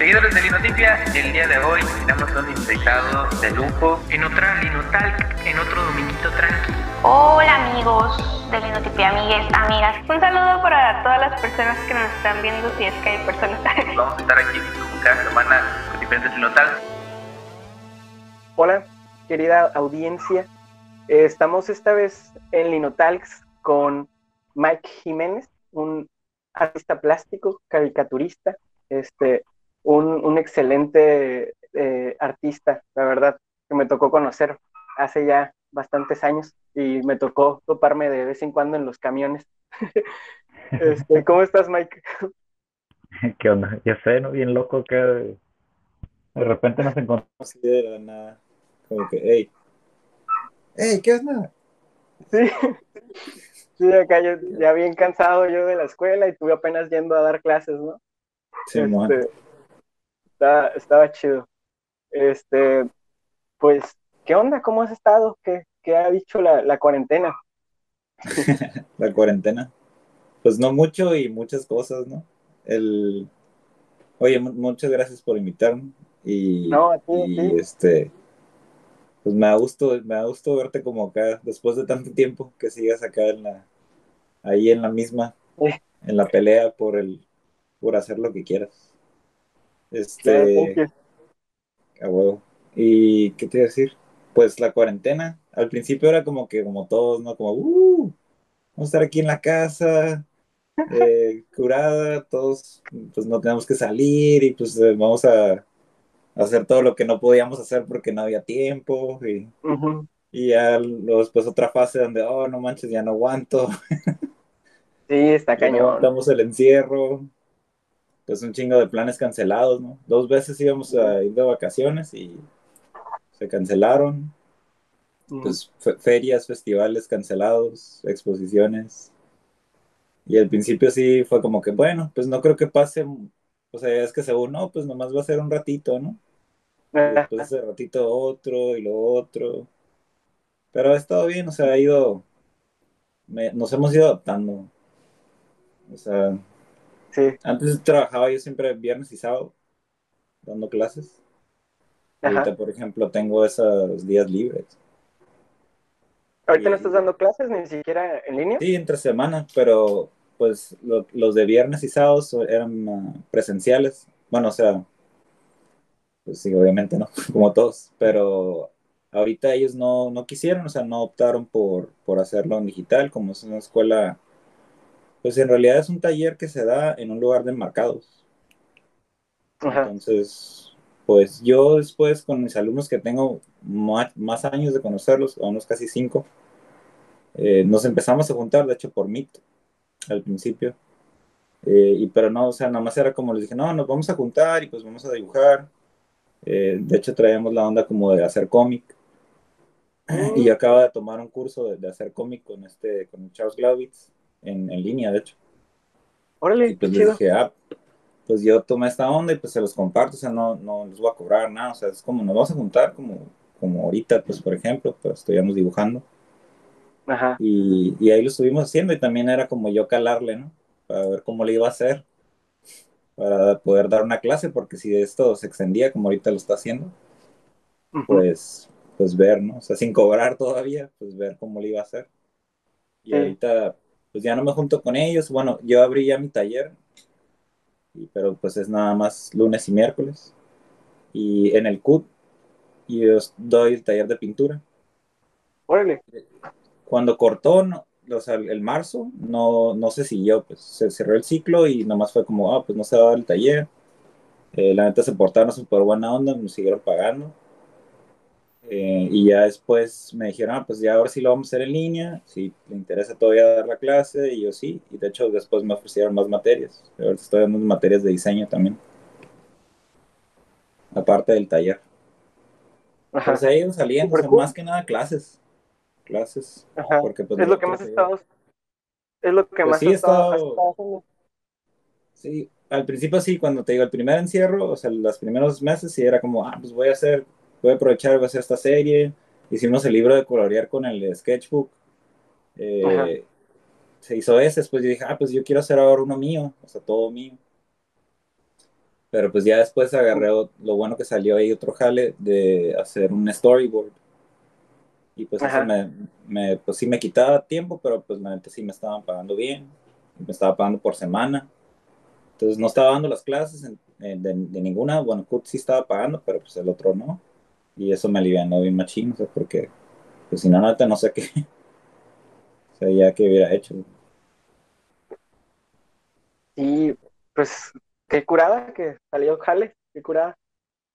Seguidores de Linotipia, el día de hoy tenemos un invitado de lujo en otra Linotalk, en otro dominguito tranqui. Hola amigos de Linotipia, amigues, amigas. Un saludo para todas las personas que nos están viendo, si es que hay personas. Vamos a estar aquí cada semana con diferentes Linotalks. Hola, querida audiencia. Estamos esta vez en Linotalks con Mike Jiménez, un artista plástico, caricaturista, este, un, un excelente eh, artista, la verdad, que me tocó conocer hace ya bastantes años y me tocó toparme de vez en cuando en los camiones. Este, ¿Cómo estás, Mike? ¿Qué onda? Ya sé, ¿no? Bien loco que de repente nos encontramos la nada. Como que, hey, hey, ¿qué onda? Sí, sí, acá yo, ya bien cansado yo de la escuela y tuve apenas yendo a dar clases, ¿no? Sí. Este, estaba, estaba chido. Este, pues, ¿qué onda? ¿Cómo has estado? ¿Qué, qué ha dicho la, la cuarentena? La cuarentena. Pues no mucho y muchas cosas, ¿no? El... Oye, mu- muchas gracias por invitarme. Y, No, a ti, a y, ti. este, pues me da gusto, me da gusto verte como acá, después de tanto tiempo que sigas acá en la, ahí en la misma, en la pelea por el, por hacer lo que quieras. Este. A huevo. ¿Y qué te iba a decir? Pues la cuarentena. Al principio era como que, como todos, ¿no? Como, uh, vamos a estar aquí en la casa, eh, curada, todos, pues no tenemos que salir y pues eh, vamos a hacer todo lo que no podíamos hacer porque no había tiempo. Y, y ya luego después otra fase donde, oh, no manches, ya no aguanto, Sí, está cañón. aguantamos el encierro. Pues un chingo de planes cancelados, ¿no? Dos veces íbamos a ir de vacaciones y se cancelaron. Pues, fe- ferias, festivales cancelados, exposiciones. Y al principio sí fue como que, bueno, pues no creo que pase, o sea, es que según, no, pues nomás va a ser un ratito, ¿no? Y después de ratito otro y lo otro. Pero ha estado bien, o sea, ha ido, me- nos hemos ido adaptando. O sea, Sí, antes trabajaba yo siempre viernes y sábado dando clases. Ahorita, ajá. por ejemplo, tengo esos días libres. Ahorita no estás dando clases ni siquiera en línea. Sí, entre semana, pero pues lo- los de viernes y sábados eran ah, presenciales. Bueno, o sea, pues sí, obviamente no, como todos, pero ahorita ellos no, no quisieron, o sea, no optaron por, por hacerlo en digital, como es una escuela, pues en realidad es un taller que se da en un lugar de enmarcados. Ajá. Entonces, pues yo después con mis alumnos que tengo más, años de conocerlos, a unos casi cinco, eh, nos empezamos a juntar, de hecho, por Meet al principio. Eh, y pero no, o sea, nada más era como les dije, no, nos vamos a juntar y pues vamos a dibujar. Eh, de hecho, traíamos la onda como de hacer cómic. Y yo acabo de tomar un curso de, de hacer cómic con este, con Charles Glaubitz en, en línea, de hecho. Y Órale, pues les chido. dije, ah, pues yo tomé esta onda y pues se los comparto, o sea, no, no les voy a cobrar nada, o sea, es como nos vamos a juntar, como, como ahorita, pues por ejemplo, pues estuvimos dibujando Ajá. y, y ahí lo estuvimos haciendo y también era como yo calarle, ¿no? Para ver cómo le iba a hacer, para poder dar una clase, porque si esto se extendía como ahorita lo está haciendo, pues, pues ver, ¿no? O sea, sin cobrar todavía, pues ver cómo le iba a hacer. Y Sí. ahorita, pues ya no me junto con ellos, bueno, yo abrí ya mi taller, pero pues es nada más lunes y miércoles. Y en el CUT, y yo doy el taller de pintura. Órale. Cuando cortó, no- o sea, el, el marzo, no, no se siguió, pues se cerró el ciclo y nomás fue como, ah, pues no se va a dar el taller. Eh, la neta se portaron súper buena onda, nos siguieron pagando. Eh, y ya después me dijeron, ah, pues ya ahora sí lo vamos a hacer en línea, si le interesa todavía dar la clase, y yo sí, y de hecho después me ofrecieron más materias, ahora estoy dando materias de diseño también, aparte del taller. Ajá. Pues ahí saliendo, o Súper sea, cool. más que nada clases, clases, Ajá. porque pues Es lo que más estado. Es lo que Pues más sí, he estado. Sí, al principio sí, cuando te digo el primer encierro, o sea, los primeros meses sí era como, ah, pues voy a hacer, voy a aprovechar, voy a hacer esta serie. Hicimos el libro de colorear con el sketchbook. Eh, se hizo ese, después yo dije, ah, pues yo quiero hacer ahora uno mío, o sea, todo mío. Pero pues ya después agarré lo bueno que salió ahí otro jale de hacer un storyboard. Y pues eso me, me, pues sí me quitaba tiempo, pero pues la sí me estaban pagando bien. Me estaba pagando por semana. Entonces no estaba dando las clases de, de, ninguna. Bueno, Kut sí estaba pagando, pero pues el otro no. Y eso me alivianó bien machín, o sea, porque pues si no, no, no sé qué. o sea, ya que hubiera hecho. Y pues qué curada que salió Jale, qué curada.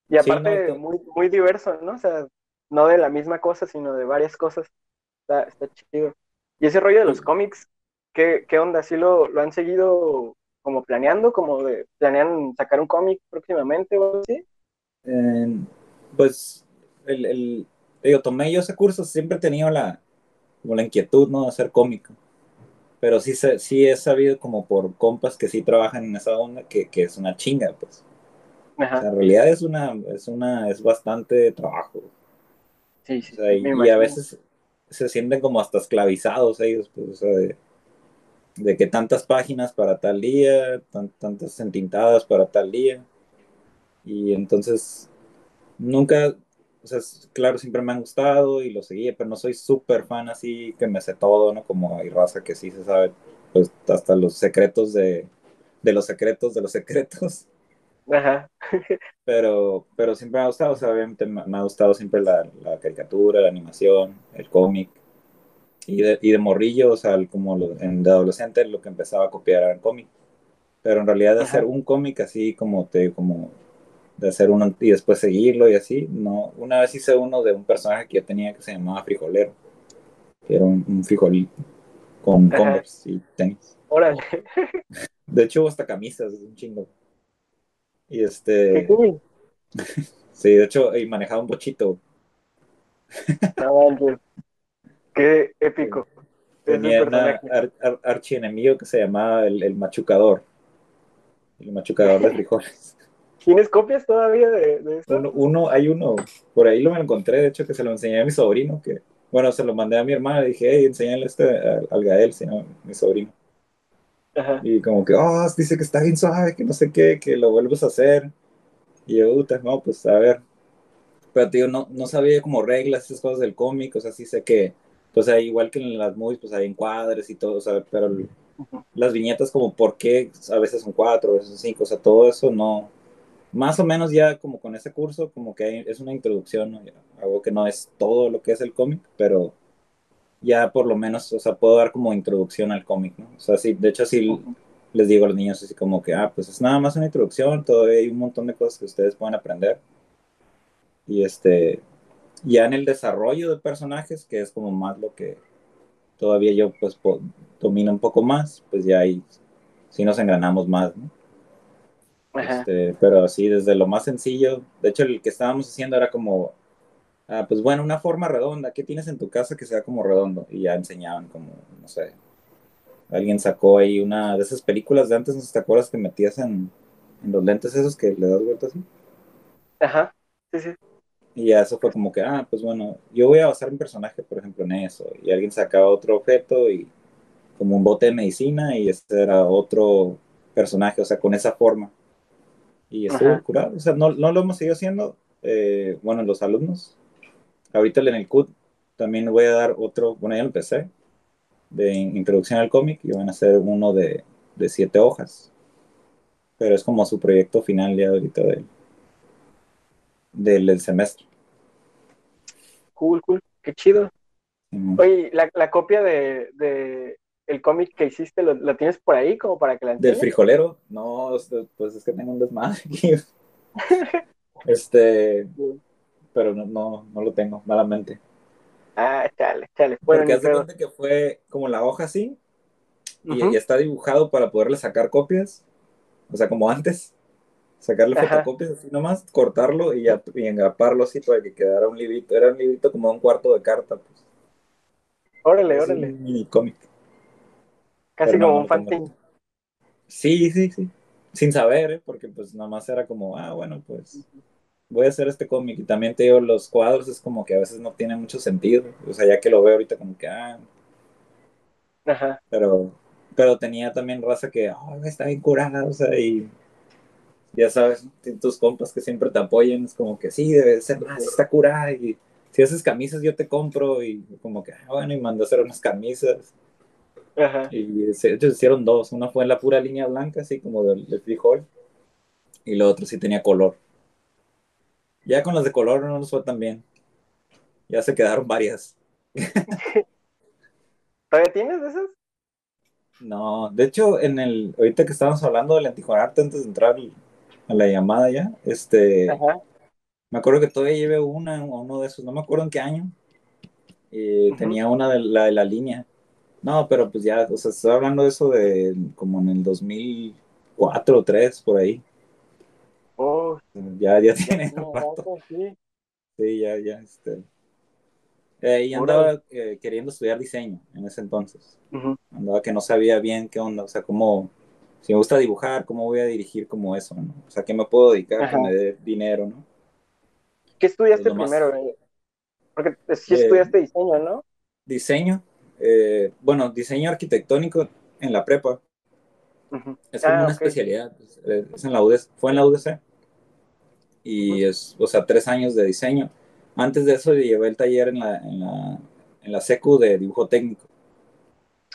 Y aparte, muy, muy diverso, ¿no? O sea, no de la misma cosa, sino de varias cosas. Está, está chido. Y ese rollo de los cómics, ¿qué, qué onda? ¿Sí lo, lo han seguido como planeando? ¿Como de planean sacar un cómic próximamente o así? pues, el, el, yo tomé yo ese curso, siempre he tenido la, como la inquietud, ¿no? De hacer cómico pero sí, sí he sabido como por compas que sí trabajan en esa onda que, que es una chinga, pues. en realidad es una, es una, es bastante trabajo. Sí, sí. y, a veces se sienten como hasta esclavizados ellos, pues, o sea, de, de que tantas páginas para tal día, tantas entintadas para tal día. Y entonces nunca, o sea, claro, siempre me han gustado y lo seguía, pero no soy súper fan así que me sé todo, ¿no? Como hay raza que sí se sabe, pues hasta los secretos de, de los secretos de los secretos. Ajá. pero, pero siempre me ha gustado, o sea, obviamente me, ha gustado siempre la, la, caricatura, la animación, el cómic. Y de, y de morrillo, o sea, como en, de adolescente lo que empezaba a copiar era el cómic. Pero en realidad de hacer un cómic así como te como de hacer uno y después seguirlo y así. No, una vez hice uno de un personaje que yo tenía que se llamaba Frijolero, que era un, frijolito con Converse y tenis. Órale. De hecho, hubo hasta camisas, un chingo. Y este. sí, de hecho, y manejaba un bochito. Ah, Qué épico. Tenía un archienemigo que se llamaba el, el machucador. El machucador de frijoles. ¿Tienes copias todavía de, de esto? Uno, hay uno, por ahí lo encontré, de hecho, que se lo enseñé a mi sobrino, que, bueno, se lo mandé a mi hermana, le dije, hey, enséñale este al, Gael, sino mi sobrino. Ajá. Y como que, oh, dice que está bien suave, que no sé qué, que lo vuelves a hacer. Y yo, puta, no, pues a ver. Pero, tío, no, no sabía como reglas, esas cosas del cómic, o sea, sí sé que, pues igual que en las movies, pues hay encuadres y todo, o sea, pero las viñetas como por qué a veces son cuatro, a veces son cinco, o sea, todo eso no, más o menos ya como con ese curso, como que es una introducción, algo que no es todo lo que es el cómic, pero ya por lo menos, o sea, puedo dar como introducción al cómic, ¿no? O sea, sí, de hecho sí les digo a los niños así como que, ah, pues es nada más una introducción, todavía hay un montón de cosas que ustedes pueden aprender. Y este, ya en el desarrollo de personajes, que es como más lo que todavía yo pues domino un poco más, pues ya ahí sí nos engranamos más, ¿no? Este, pero así, desde lo más sencillo. De hecho, el que estábamos haciendo era como, ah, pues bueno, una forma redonda. ¿Qué tienes en tu casa que sea como redondo? Y ya enseñaban como, no sé. Alguien sacó ahí una de esas películas de antes, ¿no te acuerdas que metías en, los lentes esos que le das vueltas así? Ajá, sí, sí. Y ya eso fue como que, ah, pues bueno, yo voy a basar mi personaje, por ejemplo, en eso. Y alguien sacaba otro objeto y como un bote de medicina y este era otro personaje, o sea, con esa forma y estuvo curado. O sea, no, no, lo hemos seguido haciendo, eh, bueno, los alumnos. Ahorita en el CUT también voy a dar otro, bueno, ya lo empecé, de introducción al cómic y van a hacer uno de, de, siete hojas. Pero es como su proyecto final ya ahorita del, del, semestre. Cool, cool, qué chido. Oye, la, la copia de, de, el cómic que hiciste, ¿lo, tienes por ahí como para que la? ¿Del frijolero? No, pues es que tengo un desmadre aquí. este, pero no, no, no, lo tengo, malamente. Ah, chale, chale. Porque hace cuenta que fue como la hoja así, y, está dibujado para poderle sacar copias, o sea, como antes, sacarle fotocopias así nomás, cortarlo y, ya, y engraparlo así para que quedara un librito, era un librito como un cuarto de carta, pues. Órale, órale. Un mini cómic. Casi como un fanzine. Sí, sí, sí. Sin saber, ¿eh? porque pues nada más era como, ah, bueno, pues voy a hacer este cómic. Y también te digo, los cuadros es como que a veces no tiene mucho sentido. O sea, ya que lo veo ahorita como que, ah. Ajá. Pero, pero tenía también raza que, oh, está bien curada, o sea, y ya sabes, tus compas que siempre te apoyan, es como que sí, debe ser más, está curada y si haces camisas yo te compro y como que, ah, bueno, y mandó a hacer unas camisas. Ajá. Y se, ellos hicieron dos, una fue en la pura línea blanca, así como del, del frijol, y la otra sí tenía color. Ya con las de color no nos fue tan bien. Ya se quedaron varias. ¿Todavía tienes esas? No, de hecho, en el, ahorita que estábamos hablando del antijuanarte antes de entrar a la llamada ya, este, Ajá. me acuerdo que todavía llevé una o uno de esos, no me acuerdo en qué año, tenía una de la, de la línea. No, pero pues ya, o sea, estoy hablando de eso de como en el 2004 o 3, por ahí. Oh, Ya, ya ya tiene tiene un rato. rato, sí. Sí, ya, ya, este. Eh, y andaba eh, queriendo estudiar diseño en ese entonces. Ujú. Andaba que no sabía bien qué onda, o sea, cómo, si me gusta dibujar, cómo voy a dirigir como eso, ¿no? O sea, ¿qué me puedo dedicar Ajá. que me dé dinero, ¿no? ¿Qué estudiaste Lo más- primero? eh? Porque sí Eh, estudiaste diseño, ¿no? Diseño, eh, bueno, diseño arquitectónico en la prepa, es como Ah, una especialidad, es en la UDC, fue en la UDC, y es, o sea, tres años de diseño. Antes de eso llevé el taller en la, en la, en la secu de dibujo técnico.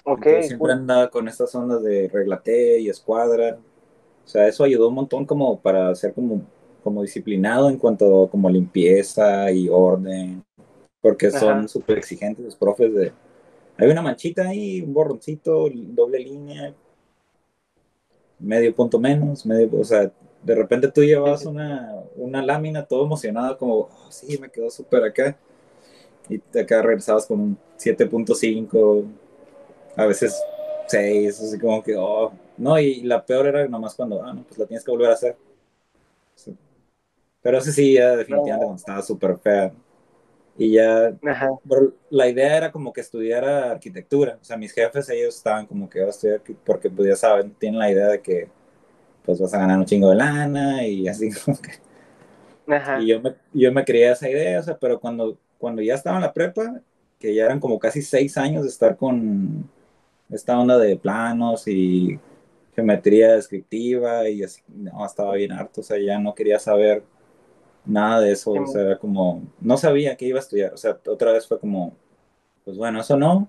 Ok, Entonces siempre cool. andaba con estas ondas de reglate y escuadra. O sea, eso ayudó un montón como para ser como, como disciplinado en cuanto a como limpieza y orden. Porque son súper exigentes los profes de... Hay una manchita ahí, un borroncito, doble línea, medio punto menos, medio... O sea, de repente tú llevabas una, una lámina todo emocionado como, oh, sí, me quedó súper acá. Y acá regresabas con un 7.5, a veces 6, así como que, oh, no, y la peor era nomás cuando, ah, no, pues la tienes que volver a hacer. Sí. Pero ese sí, ya definitivamente cuando estaba súper fea. Y ya, la idea era como que estudiara arquitectura. O sea, mis jefes, ellos estaban como que va a estudiar, porque pues ya saben, tienen la idea de que pues vas a ganar un chingo de lana y así como que Ajá. y yo me, yo me creía esa idea, o sea, pero cuando, cuando ya estaba en la prepa, que ya eran como casi seis años de estar con esta onda de planos y geometría descriptiva y así, no, estaba bien harto, o sea, ya no quería saber nada de eso, o sea, era como, no sabía qué iba a estudiar, o sea, otra vez fue como, pues bueno, eso no,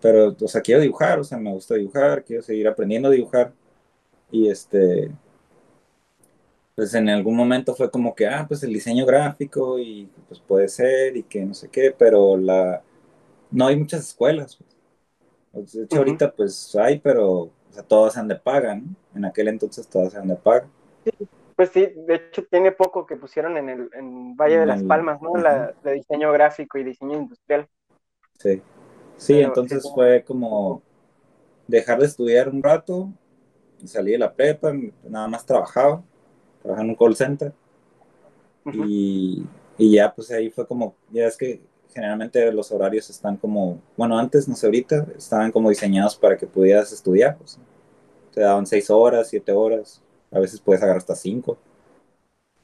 pero, o sea, quiero dibujar, o sea, me gusta dibujar, quiero seguir aprendiendo a dibujar y este, pues en algún momento fue como que, ah, pues el diseño gráfico y pues puede ser y que no sé qué, pero la no hay muchas escuelas. Pues. De hecho, ahorita pues hay, pero o sea, todas sean de paga, ¿no? En aquel entonces todas eran de paga. Pues sí, de hecho tiene poco que pusieron en el en Valle de las Palmas, ¿no? La de diseño gráfico y diseño industrial. Sí. Sí, Pero, entonces sí, fue como dejar de estudiar un rato, salí de la prepa, nada más trabajaba, trabajaba en un call center y, y ya pues ahí fue como, ya es que generalmente los horarios están como, bueno, antes, no sé, ahorita, estaban como diseñados para que pudieras estudiar, pues. Te daban seis horas, siete horas, a veces puedes agarrar hasta cinco.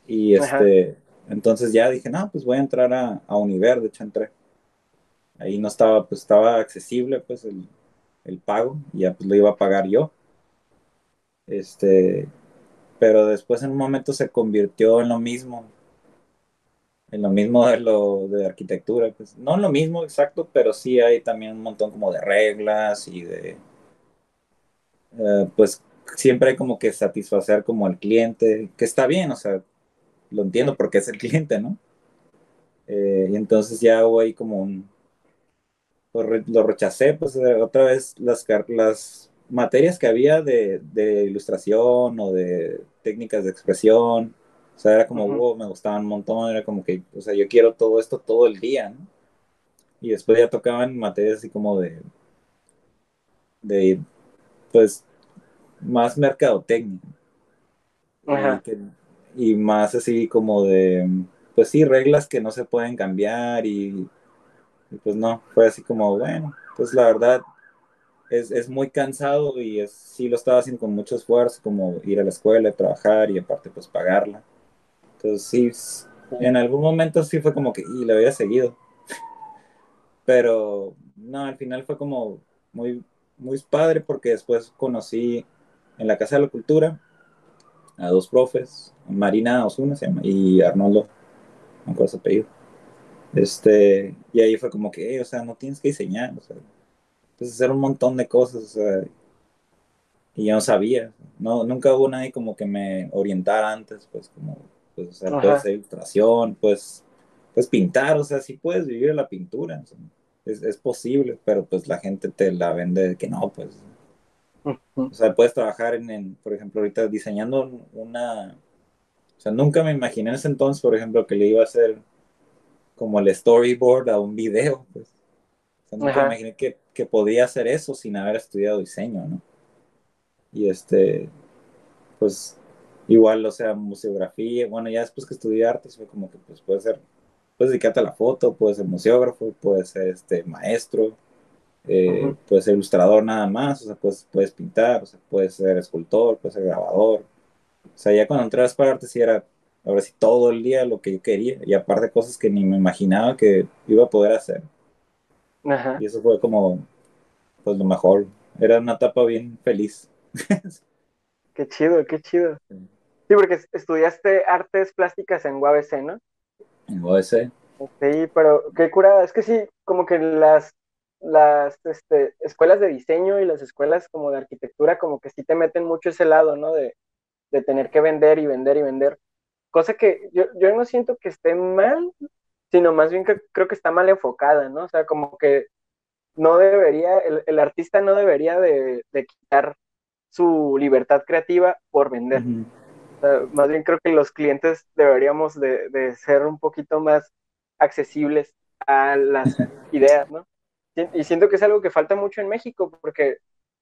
Y Ajá. este, entonces ya dije, no, pues voy a entrar a, a Univer, de hecho entré. Ahí no estaba, pues estaba accesible, pues el, el pago, y ya pues lo iba a pagar yo. Este, pero después en un momento se convirtió en lo mismo, en lo mismo de lo de arquitectura, pues no en lo mismo exacto, pero sí hay también un montón como de reglas y de, eh, pues siempre hay como que satisfacer como al cliente, que está bien, o sea, lo entiendo porque es el cliente, ¿no? Eh, y entonces ya hubo ahí como un, pues, lo rechacé, pues otra vez las, las materias que había de, de ilustración o de técnicas de expresión, o sea, era como, Ujú. wow, me gustaban un montón, era como que, o sea, yo quiero todo esto todo el día, ¿no? Y después ya tocaban materias así como de, de pues, más mercadotecnia. Ajá. que- y más así como de, pues sí, reglas que no se pueden cambiar y, y pues no, fue así como, bueno, pues la verdad es, es muy cansado y es, sí lo estaba haciendo con mucho esfuerzo, como ir a la escuela, trabajar y aparte pues pagarla. Entonces sí, en algún momento sí fue como que, y le había seguido. Pero no, al final fue como muy, muy padre porque después conocí en la Casa de la Cultura, a dos profes, Marina Osuna se llama, y Arnoldo, no acuerdo su apellido. Este, y ahí fue como que, o sea, no tienes que diseñar, o sea, puedes hacer un montón de cosas, o sea, y yo no sabía, no, nunca hubo nadie como que me orientara antes, pues como, pues, o sea, puedes hacer ilustración, pues, pues pintar, o sea, sí puedes vivir la pintura, es, es, posible, pero pues la gente te la vende de que no, pues, o sea, puedes trabajar en, en, por ejemplo, ahorita diseñando una, o sea, nunca me imaginé en ese entonces, por ejemplo, que le iba a hacer como el storyboard a un video, pues. O sea, nunca me imaginé que, que podía hacer eso sin haber estudiado diseño, ¿no? Y este, pues, igual, o sea, museografía, bueno, ya después que estudié artes fue como que, pues, puede ser, puedes dedicarte a la foto, puedes ser museógrafo, puedes ser, este, maestro, eh, puedes ser ilustrador nada más, o sea, puedes, puedes pintar, o sea, puedes ser escultor, puedes ser grabador. O sea, ya cuando entré a las sí era, ahora sí, todo el día lo que yo quería, y aparte cosas que ni me imaginaba que iba a poder hacer. Y eso fue como, pues lo mejor. Era una etapa bien feliz. qué chido, qué chido. Sí, porque estudiaste artes plásticas en UABC, ¿no? En UABC. Sí, pero qué curada. Es que sí, como que las las este, escuelas de diseño y las escuelas como de arquitectura como que sí te meten mucho ese lado, ¿no? De, de tener que vender y vender y vender. Cosa que yo, yo no siento que esté mal, sino más bien que creo que está mal enfocada, ¿no? O sea, como que no debería, el, el artista no debería de, de, quitar su libertad creativa por vender. o sea, más bien creo que los clientes deberíamos de, de ser un poquito más accesibles a las ideas, ¿no? Y siento que es algo que falta mucho en México, porque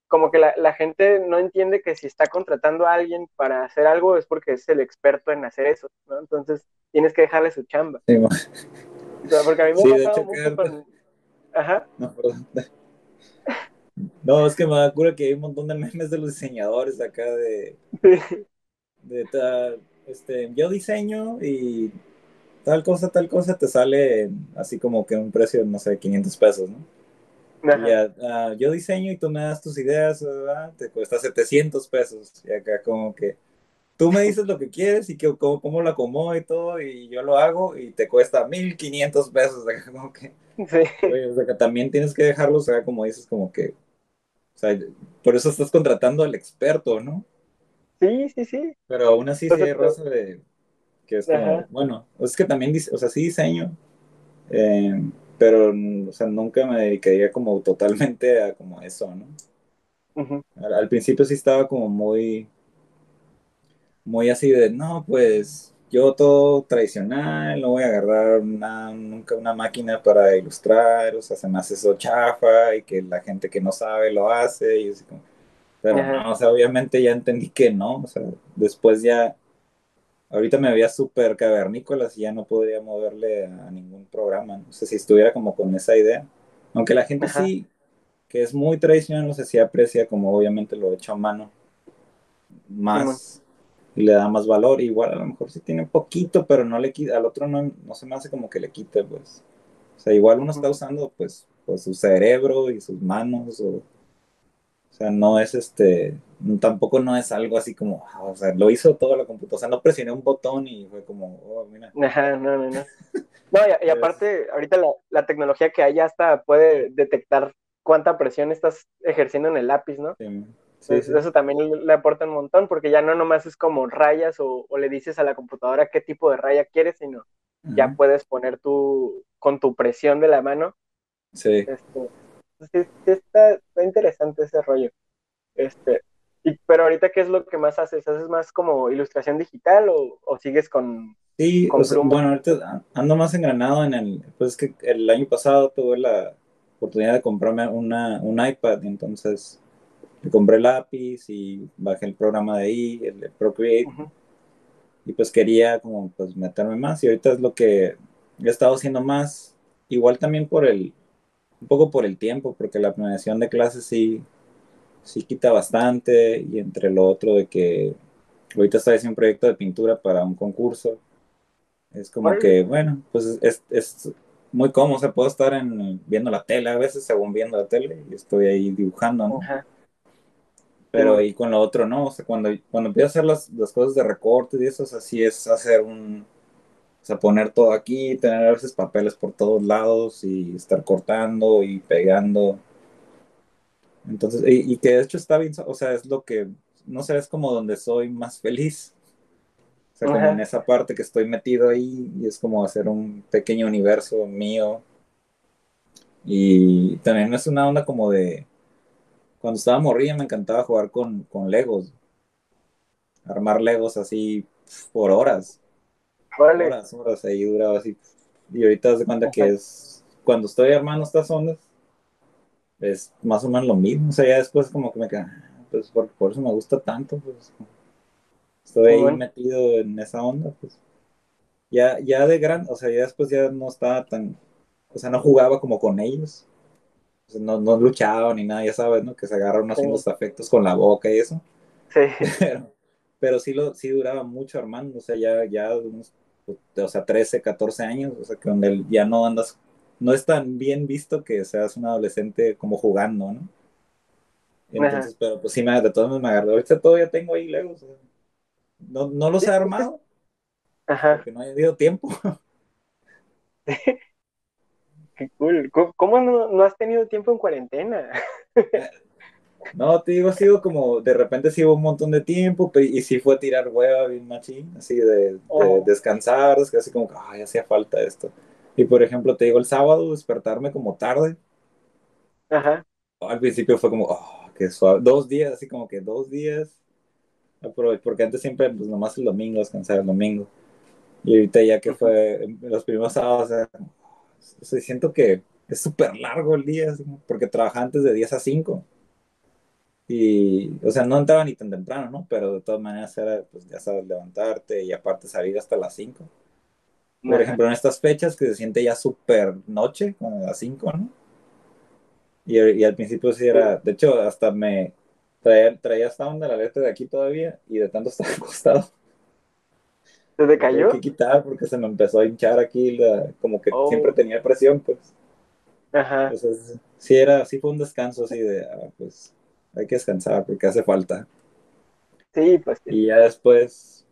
como que la, la, gente no entiende que si está contratando a alguien para hacer algo es porque es el experto en hacer eso, ¿no? Entonces tienes que dejarle su chamba. Sí, o sea, porque a mí me sí, ha pasado mucho con... Ajá. No, perdón. No, es que me da cura que hay un montón de memes de los diseñadores acá de... De tal, este, yo diseño y tal cosa, tal cosa te sale así como que un precio, no sé, 500 pesos, ¿no? Ya, uh, yo diseño y tú me das tus ideas, ¿verdad? te cuesta 700 pesos. Y acá como que tú me dices lo que quieres y que, cómo, cómo lo acomodo y todo, y yo lo hago y te cuesta 1500 pesos. Acá como que, sí. o sea, que también tienes que dejarlo, o sea, como dices, como que, o sea, por eso estás contratando al experto, ¿no? Sí, sí, sí. Pero aún así sí hay raza de, que es como, bueno, es que también, o sea, sí diseño, eh, pero, o sea, nunca me dedicaría como totalmente a como eso, ¿no? al, principio sí estaba como muy, muy así de, no, pues yo todo tradicional, no voy a agarrar una, nunca una máquina para ilustrar, o sea, se me hace eso chafa y que la gente que no sabe lo hace y así como, pero no, o sea, obviamente ya entendí que no, o sea, después ya Ahorita me veía súper cavernícolas y ya no podría moverle a ningún programa. No sé si estuviera como con esa idea. Aunque la gente sí, que es muy tradicional, no sé si aprecia como obviamente lo hecho a mano más y le da más valor. Igual a lo mejor sí tiene un poquito, pero no le quita, al otro no, no se me hace como que le quite, pues. O sea, igual uno está usando pues, pues su cerebro y sus manos o sea, no es este, tampoco no es algo así como, ah, o sea, lo hizo todo la computadora, o sea, no presioné un botón y fue como, oh, mira. Ajá, no, no, no. No, y, aparte, ahorita la, la, tecnología que hay ya hasta puede detectar cuánta presión estás ejerciendo en el lápiz, ¿no? Sí. Sí, Eso también le aporta un montón, porque ya no nomás es como rayas o, o le dices a la computadora qué tipo de raya quieres, sino ya puedes poner tú con tu presión de la mano. Sí. Este, sí, está, interesante ese rollo. Este, y, pero ahorita, ¿qué es lo que más haces? ¿Haces más como ilustración digital o, o sigues con... Sí, bueno, ahorita ando más engranado en el... Pues que el año pasado tuve la oportunidad de comprarme una, un iPad, entonces le compré el lápiz y bajé el programa de ahí, el Procreate. Y pues quería como pues meterme más y ahorita es lo que he estado haciendo más, igual también por el, un poco por el tiempo, porque la planeación de clases sí, sí quita bastante y entre lo otro de que ahorita estoy haciendo un proyecto de pintura para un concurso, es como que, bueno, pues es, es muy cómodo, o sea, puedo estar en, viendo la tele a veces según viendo la tele y estoy ahí dibujando, ¿no? Pero ahí con lo otro no, o sea, cuando, cuando empiezo a hacer las, las cosas de recortes y eso, así es hacer un, o sea, poner todo aquí, tener a veces papeles por todos lados y estar cortando y pegando. Entonces, y, que de hecho está bien, o sea, es lo que, no sé, es como donde soy más feliz. O sea, como en esa parte que estoy metido ahí y es como hacer un pequeño universo mío. Y también es una onda como de, cuando estaba morrilla me encantaba jugar con, con Legos. Armar Legos así por horas. Horas, horas, ahí duraba así. Y ahorita se cuenta que es, cuando estoy armando estas ondas, es más o menos lo mismo. O sea, ya después como que me queda, pues por, eso me gusta tanto, pues. Estoy ahí metido en esa onda, pues. Ya, ya de gran, o sea, ya después ya no estaba tan, o sea, no jugaba como con ellos. no, no luchaba ni nada, ya sabes, ¿no? Que se agarran unos sí. afectos con la boca y eso. Sí. Pero, pero sí, lo, sí duraba mucho armando, o sea, ya, ya unos, o sea, 13, 14 años, o sea, que donde ya no andas no es tan bien visto que seas un adolescente como jugando, ¿no? Entonces, pero pues sí, me, de todos me agarró. Ahorita todavía tengo ahí Legos. No, no los he armado. Ajá. Porque no ha habido tiempo. Qué cool. ¿Cómo no, no, has tenido tiempo en cuarentena? no, te digo, ha sido como, de repente sí hubo un montón de tiempo, y sí fue tirar hueva bien machín, así de, de oh. descansar, así como que, ay, hacía falta esto. Y por ejemplo, te digo, el sábado despertarme como tarde. Ajá. Al principio fue como, oh, qué suave. Dos días, así como que dos días. Porque antes siempre, pues nomás el domingo, descansar el domingo. Y ahorita ya que fue los primeros sábados, o sea, siento que es súper largo el día, porque trabajaba antes de 10 a 5. Y, o sea, no entraba ni tan temprano, ¿no? Pero de todas maneras era, pues ya sabes, levantarte y aparte salir hasta las 5. Por ejemplo, en estas fechas que se siente ya súper noche, como a las 5, ¿no? Y, y, al principio sí era, de hecho, hasta me traía, traía esta onda la letra de aquí todavía y de tanto estar acostado. ¿Se te cayó? Tuve que quitar porque se me empezó a hinchar aquí, la, como que oh. siempre tenía presión, pues. Ajá. Entonces, sí era, sí fue un descanso así de, ah, pues, hay que descansar porque hace falta. Sí, pues. Sí. Y ya después,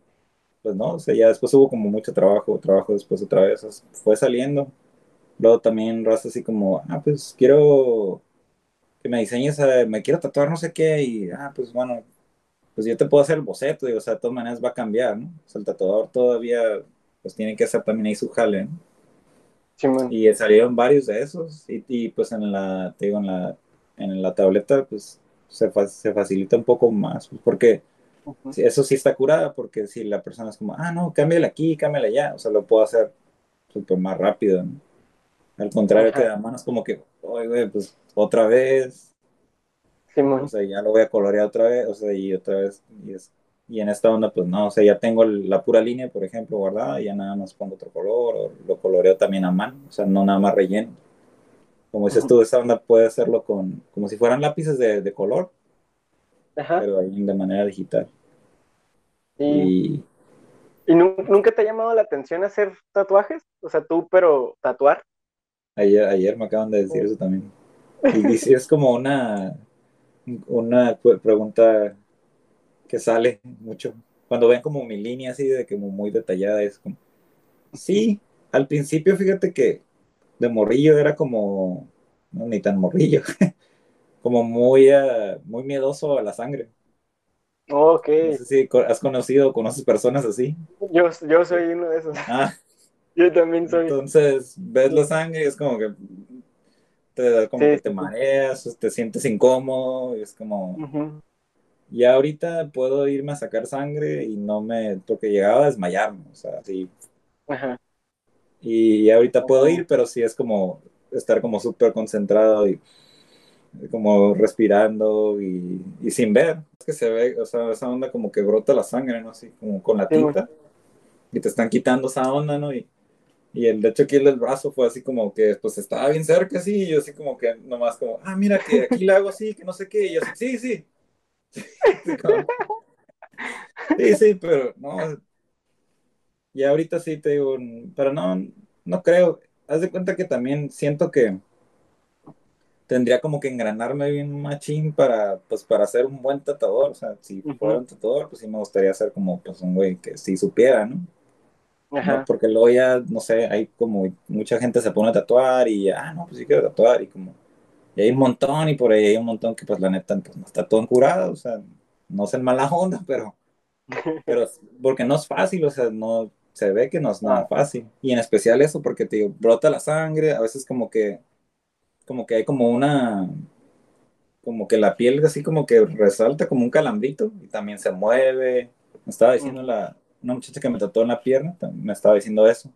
pues no, o sea, ya después hubo como mucho trabajo, trabajo después otra vez, fue saliendo. Luego también raza así como, ah, pues quiero que me diseñes, eh, me quiero tatuar no sé qué, y ah, pues bueno, pues yo te puedo hacer el boceto, y o sea, de todas maneras va a cambiar, ¿no? O sea, el tatuador todavía, pues tiene que hacer también ahí su jale, ¿no? Sí, y salieron varios de esos, y, y, pues en la, te digo, en la, en la tableta, pues se, se facilita un poco más, pues, porque eso sí está curada, porque si la persona es como, ah, no, cámbiala aquí, cámbiala allá, o sea, lo puedo hacer súper más rápido, ¿no? Al contrario, que la mano es como que, oye, pues otra vez. o sea, ya lo voy a colorear otra vez, o sea, y otra vez. Y, es, y en esta onda, pues no, o sea, ya tengo la pura línea, por ejemplo, guardada, y ya nada más pongo otro color, o lo coloreo también a mano, o sea, no nada más relleno. Como dices tú, esta onda puede hacerlo con, como si fueran lápices de, de color, pero ahí de manera digital. Y, y... nunca te ha llamado la atención hacer tatuajes? O sea, tú, pero tatuar. Ayer, ayer me acaban de decir eso también. Y, si es como una, una pregunta que sale mucho. Cuando ven como mi línea así de como muy detallada, es como, sí, al principio fíjate que de morrillo era como, no, ni tan morrillo, como muy, uh, muy miedoso a la sangre. ok. No sé si has conocido o conoces personas así. Yo, yo soy uno de esos. Ah. Yo también soy. Entonces, ves la sangre y es como que te, como que te mareas, te sientes incómodo, y es como... Y ahorita puedo irme a sacar sangre y no me... Porque llegaba a desmayarme, o sea, así. Ajá. Y ahorita puedo ir, pero sí es como estar como súper concentrado y como respirando y, y, sin ver. Es que se ve, o sea, esa onda como que brota la sangre, ¿no? Así como con la tinta. Y te están quitando esa onda, ¿no? Y, y el de hecho aquí el del brazo fue así como que pues estaba bien cerca así y yo así como que nomás como, ah, mira que aquí le hago así, que no sé qué. Y yo así, sí, sí. Sí, sí, pero no. Y ahorita sí te digo, pero no, no creo. Haz de cuenta que también siento que tendría como que engranarme bien machín para, pues, para ser un buen tatuador. O sea, si fuera un tatuador, pues sí me gustaría ser como, pues, un güey que sí supiera, ¿no? Ajá. Porque luego ya, no sé, hay como mucha gente se pone a tatuar y, ah, no, pues sí quiero tatuar y como, y hay un montón y por ahí hay un montón que, pues, la neta, pues, no está todo curado, o sea, no es en mala onda, pero, pero, porque no es fácil, o sea, no, se ve que no es nada fácil. Y en especial eso, porque te digo, brota la sangre, a veces como que como que hay como una, como que la piel así como que resalta como un calambrito y también se mueve. Me estaba diciendo la, una muchacha que me trató en la pierna, me estaba diciendo eso.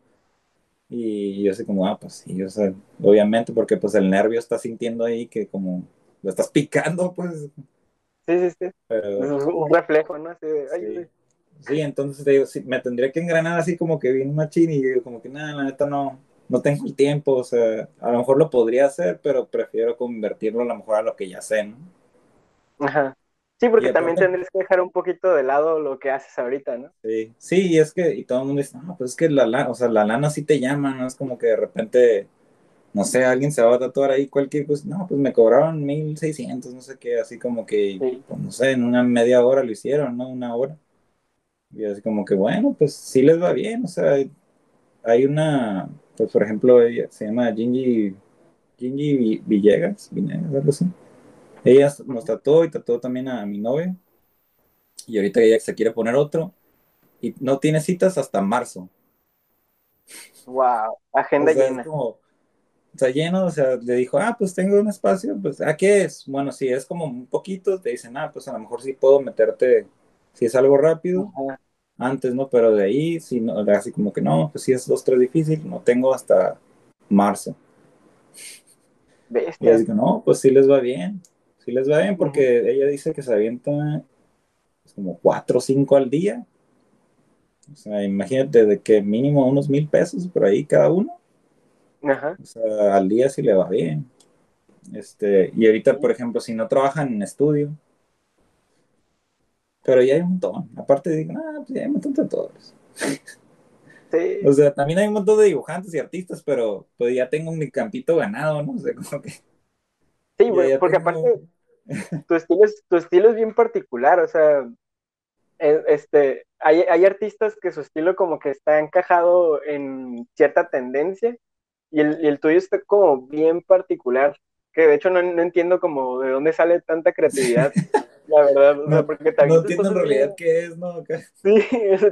Y yo así como, ah, pues sí, o sea, obviamente porque pues el nervio está sintiendo ahí que como lo estás picando, pues. Sí, sí, sí. Pero, es un reflejo, ¿no? Así sí. Sí. entonces te digo, sí, me tendría que engranar así como que bien machín y como que nada, la neta no, no tengo el tiempo, o sea, a lo mejor lo podría hacer, pero prefiero convertirlo a lo mejor a lo que ya sé, ¿no? Ajá. Sí, porque también tendrías que dejar un poquito de lado lo que haces ahorita, ¿no? Sí, sí, y es que, y todo el mundo dice, no, pues es que la lana, o sea, la lana sí te llama, ¿no? Es como que de repente, no sé, alguien se va a tatuar ahí cualquier, pues, no, pues me cobraron 1600, no sé qué, así como que, pues, no sé, en una media hora lo hicieron, ¿no? Una hora. Y así como que, bueno, pues sí les va bien, o sea, hay una, pues por ejemplo, ella se llama Gingy, Gingy Villegas, Villegas, algo así. Ella nos trató y trató también a mi novia. Y ahorita ella se quiere poner otro. Y no tiene citas hasta marzo. Wow, agenda llena. o sea, lleno, o sea, le dijo, ah, pues tengo un espacio, pues, ¿a qué es? Bueno, si es como un poquito, te dicen, ah, pues a lo mejor sí puedo meterte, si es algo rápido, antes, ¿no? Pero de ahí, sí, no, así como que no, pues sí es dos, tres difícil, no tengo hasta marzo. Y así que no, pues sí les va bien, sí les va bien porque ella dice que se avienta pues, como cuatro o cinco al día. O sea, imagínate de que mínimo unos mil pesos por ahí cada uno. Ajá. O sea, al día sí le va bien. Este, y ahorita, por ejemplo, si no trabajan en estudio, pero ya hay un montón. Aparte digo, ah, pues ya hay un montón de tatuadores. Sí. O sea, también hay un montón de dibujantes y artistas, pero pues ya tengo mi campito ganado, ¿no? O sea, como que... Sí, güey, porque aparte tu estilo, es, tu estilo es bien particular, o sea, e, este, hay, hay, artistas que su estilo como que está encajado en cierta tendencia y el, y el tuyo está como bien particular, que de hecho no, no entiendo como de dónde sale tanta creatividad. la verdad, o sea, porque te No entiendo en realidad qué es, ¿no? Sí,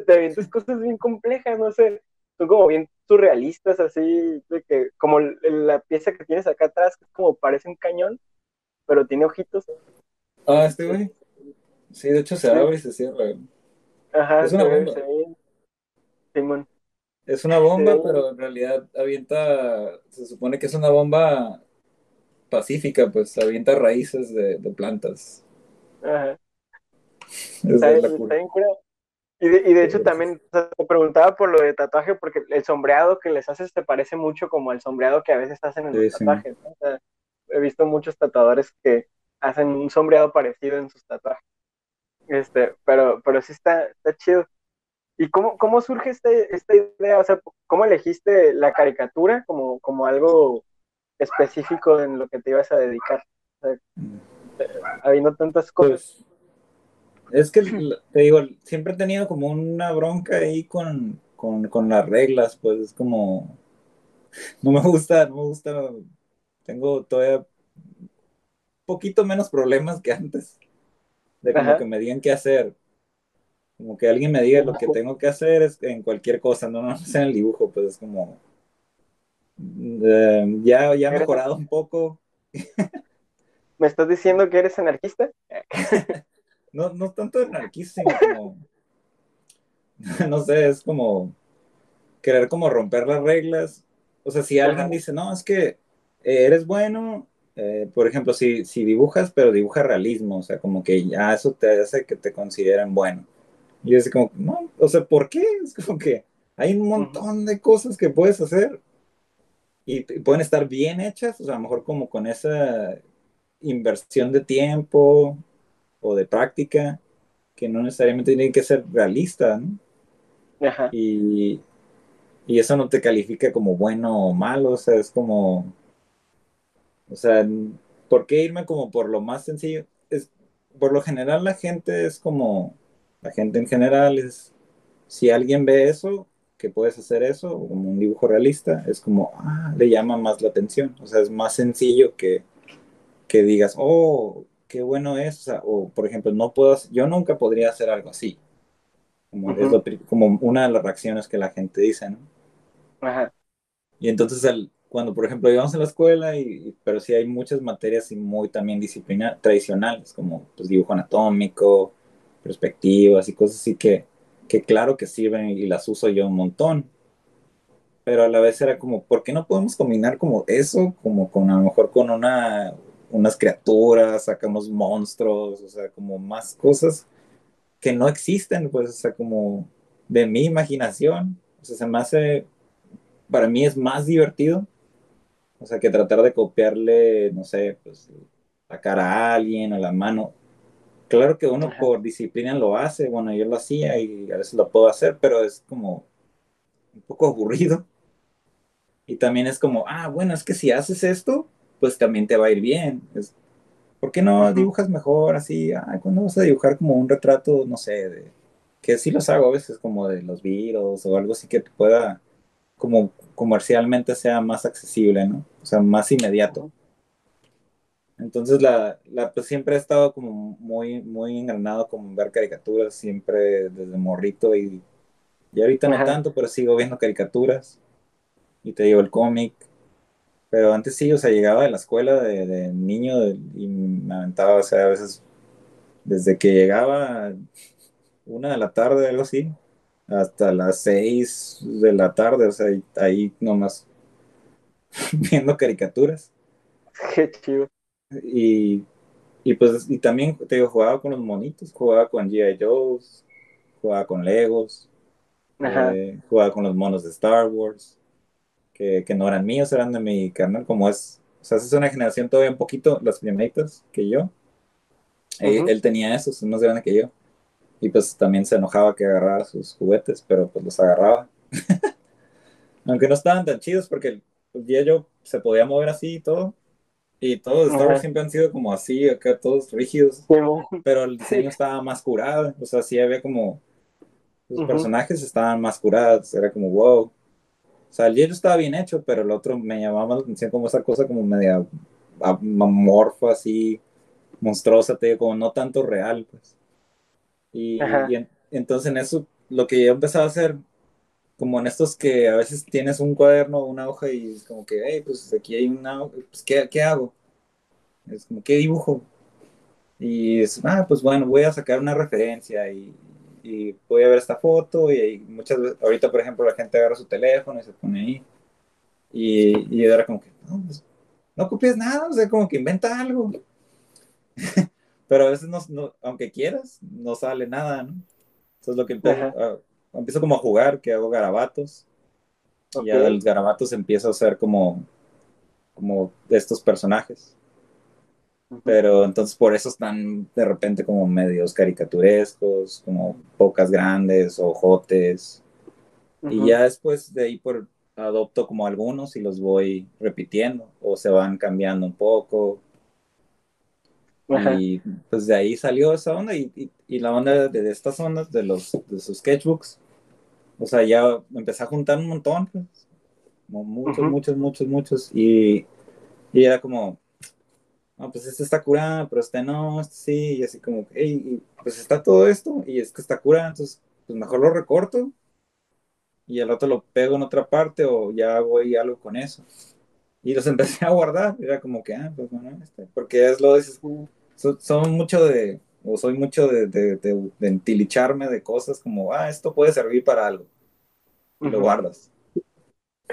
te avientas cosas bien complejas, no sé, son como bien surrealistas, así, de que, como la pieza que tienes acá atrás, que es como parece un cañón, pero tiene ojitos. Ah, este güey. Sí, de hecho se abre y se cierra. Ajá, es una bomba. Simón. Es una bomba, pero en realidad avienta, se supone que es una bomba pacífica, pues avienta raíces de, de plantas. Ajá. Está, bien Y de, y de hecho también te preguntaba por lo de tatuaje porque el sombreado que les haces te parece mucho como el sombreado que a veces hacen en los tatuajes. he visto muchos tatuadores que hacen un sombreado parecido en sus tatuajes. Este, pero, pero sí está, está chido. ¿Y cómo, cómo surge este, esta idea? O sea, ¿cómo elegiste la caricatura como, como algo específico en lo que te ibas a dedicar? Mm habiendo tantas cosas. Pues, es que te digo, siempre he tenido como una bronca ahí con, con, las reglas, pues es como, no me gusta, no me gusta, tengo todavía un poquito menos problemas que antes, de como que me digan qué hacer, como que alguien me diga lo que tengo que hacer es en cualquier cosa, no, no sé en el dibujo, pues es como, eh, ya, ya he mejorado un poco. ¿Me estás diciendo que eres anarquista? no, no tanto anarquista, sino como. no sé, es como querer como romper las reglas. O sea, si alguien dice, no, es que eh, eres bueno, eh, por ejemplo, si, si dibujas, pero dibuja realismo, o sea, como que ya eso te hace que te consideren bueno. Y es como, no, o sea, ¿por qué? Es como que hay un montón de cosas que puedes hacer y pueden estar bien hechas, o sea, a lo mejor como con esa inversión de tiempo o de práctica que no necesariamente tiene que ser realista, ¿no? Y, y, eso no te califica como bueno o malo, o sea, es como, o sea, ¿por qué irme como por lo más sencillo? Es, por lo general la gente es como, la gente en general es, si alguien ve eso, que puedes hacer eso, como un dibujo realista, es como, ah, le llama más la atención. O sea, es más sencillo que, que digas, oh, qué bueno es. O, sea, o, por ejemplo, no puedo, yo nunca podría hacer algo así. Como, es lo, como una de las reacciones que la gente dice, ¿no? Ajá. Y entonces, el, cuando, por ejemplo, íbamos a la escuela, y, pero sí hay muchas materias y muy también disciplina tradicionales, como pues, dibujo anatómico, perspectivas y cosas así que que claro que sirven y las uso yo un montón, pero a la vez era como, ¿por qué no podemos combinar como eso, como con a lo mejor con una, unas criaturas, sacamos monstruos, o sea, como más cosas que no existen, pues, o sea, como de mi imaginación, o sea, se me hace, para mí es más divertido, o sea, que tratar de copiarle, no sé, pues, la cara a alguien, a la mano, Claro que uno por disciplina lo hace, bueno, yo lo hacía y a veces lo puedo hacer, pero es como un poco aburrido. Y también es como, ah, bueno, es que si haces esto, pues también te va a ir bien. Es, ¿Por qué no dibujas mejor así? Ah, ¿cuándo vas a dibujar como un retrato, no sé, de, que sí los hago a veces como de los virus o algo así que pueda, como comercialmente sea más accesible, ¿no? O sea, más inmediato. Entonces, la, la, pues siempre he estado como muy, muy engranado con ver caricaturas, siempre desde morrito y, y ahorita no tanto, pero sigo viendo caricaturas y te digo el cómic. Pero antes sí, o sea, llegaba de la escuela de, niño y me aventaba, o sea, a veces desde que llegaba una de la tarde, algo así, hasta las seis de la tarde, o sea, ahí nomás viendo caricaturas. Qué chido. Y, y pues, y también te digo, jugaba con los monitos, jugaba con G.I. Joe's, jugaba con Legos, eh, jugaba con los monos de Star Wars, que, que, no eran míos, eran de mi canal, como es, o sea, es una generación todavía un poquito, las primeritas que yo. Eh, él tenía esos, es más grande que yo. Y pues también se enojaba que agarraba sus juguetes, pero pues los agarraba. Aunque no estaban tan chidos porque el día yo se podía mover así y todo. Y todos Star Wars siempre han sido como así, acá todos rígidos. Pero el diseño estaba más curado. O sea, sí había como. Los personajes estaban más curados. Era como wow. O sea, el hielo estaba bien hecho, pero el otro me llamaba más la atención como esa cosa como media amorfa, así, monstruosa, te digo, como no tanto real, pues. Y, entonces en eso, lo que yo empezaba a hacer, como en estos que a veces tienes un cuaderno, una hoja y es como que, hey, pues aquí hay una, pues ¿qué, ¿qué, hago? Es como, ¿qué dibujo? Y es, ah, pues bueno, voy a sacar una referencia y, y voy a ver esta foto y, y, muchas veces, ahorita por ejemplo la gente agarra su teléfono y se pone ahí y, y era como que, no, pues, no copies nada, o sea, como que inventa algo. Pero a veces, no, no, aunque quieras, no sale nada, ¿no? Eso es lo que empiezo como a jugar, que hago garabatos. Y ya de los garabatos empiezo a hacer como, como de estos personajes. Pero entonces por eso están de repente como medios caricaturescos, como pocas grandes, ojotes. Y ya después de ahí por adopto como algunos y los voy repitiendo o se van cambiando un poco. Y pues de ahí salió esa onda y, y, la onda de, estas ondas, de los de sus sketchbooks, o sea, ya empecé a juntar un montón, pues, muchos, muchos, muchos, muchos, y, y era como, no, pues este está curado, pero este no, este sí, y así como, hey, pues está todo esto, y es que está curado, entonces, pues mejor lo recorto, y al otro lo pego en otra parte, o ya hago ahí algo con eso. Y los empecé a guardar, era como que, ah, pues bueno, este, porque es lo dices, son, son mucho de, o soy mucho de, de, de, de, entilicharme de cosas como, ah, esto puede servir para algo. Y lo guardas.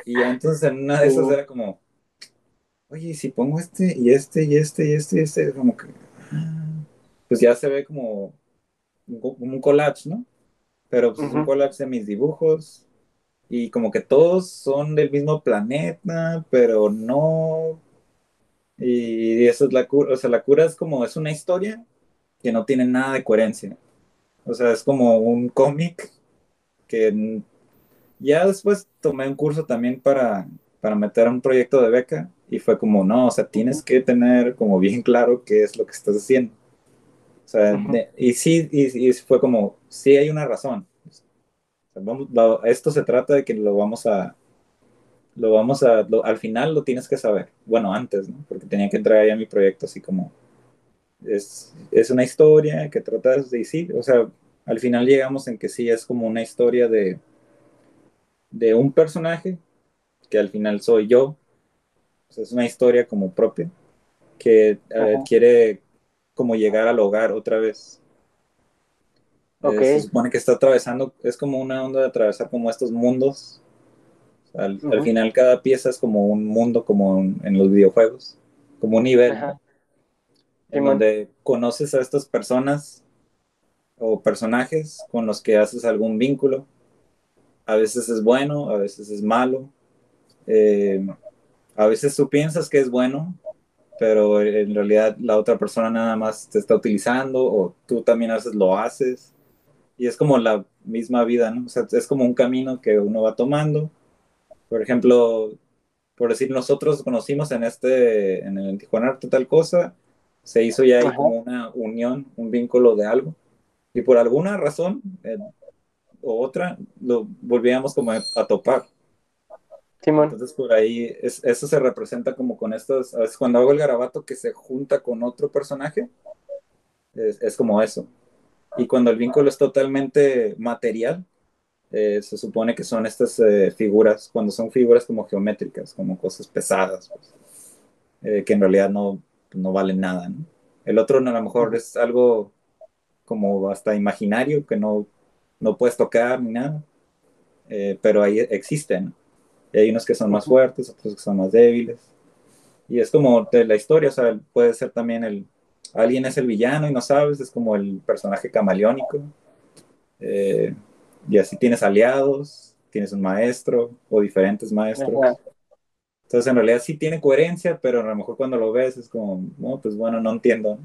Y entonces en una de esas era como, oye, si pongo este y este y este y este y este, como que, ah, pues ya se ve como un, collage, ¿no? Pero pues es un collage de mis dibujos y como que todos son del mismo planeta, pero no. Y eso es la cura, o sea, la cura es como, es una historia que no tiene nada de coherencia. O sea, es como un cómic que ya después tomé un curso también para, para meter un proyecto de beca Y fue como, no, o sea, tienes que tener como bien claro qué es lo que estás haciendo. O sea, y sí, y, fue como, sí hay una razón. vamos, esto se trata de que lo vamos a, lo vamos a, al final lo tienes que saber. Bueno, antes, ¿no? Porque tenía que entrar ahí a mi proyecto así como, es, es una historia que tratas de, sí, o sea, al final llegamos en que sí es como una historia de, de un personaje, que al final soy yo, es una historia como propia, que quiere como llegar al hogar otra vez. Eh, se supone que está atravesando, es como una onda de atravesar como estos mundos. Al, final cada pieza es como un mundo, como en los videojuegos, como un nivel. En donde conoces a estas personas o personajes con los que haces algún vínculo. A veces es bueno, a veces es malo. Eh, a veces tú piensas que es bueno, pero en realidad la otra persona nada más te está utilizando o tú también a veces lo haces. Y es como la misma vida, ¿no? O sea, es como un camino que uno va tomando. Por ejemplo, por decir, nosotros conocimos en este, en el Tijuana Arte tal cosa, se hizo ya ahí como una unión, un vínculo de algo. Y por alguna razón eh, o otra, lo volvíamos como a topar. Entonces por ahí eso se representa como con estos, a cuando hago el garabato que se junta con otro personaje, es, como eso. Y cuando el vínculo es totalmente material, eh, se supone que son estas eh, figuras, cuando son figuras como geométricas, como cosas pesadas, pues, eh, que en realidad no, no valen nada. El otro a lo mejor es algo como hasta imaginario, que no, no puedes tocar ni nada, pero ahí existen. Y hay unos que son más fuertes, otros que son más débiles. Y es como de la historia, o sea, puede ser también el... Alguien es el villano y no sabes, es como el personaje camaleónico. Eh, y así tienes aliados, tienes un maestro o diferentes maestros. Entonces, en realidad sí tiene coherencia, pero a lo mejor cuando lo ves es como, no, pues bueno, no entiendo.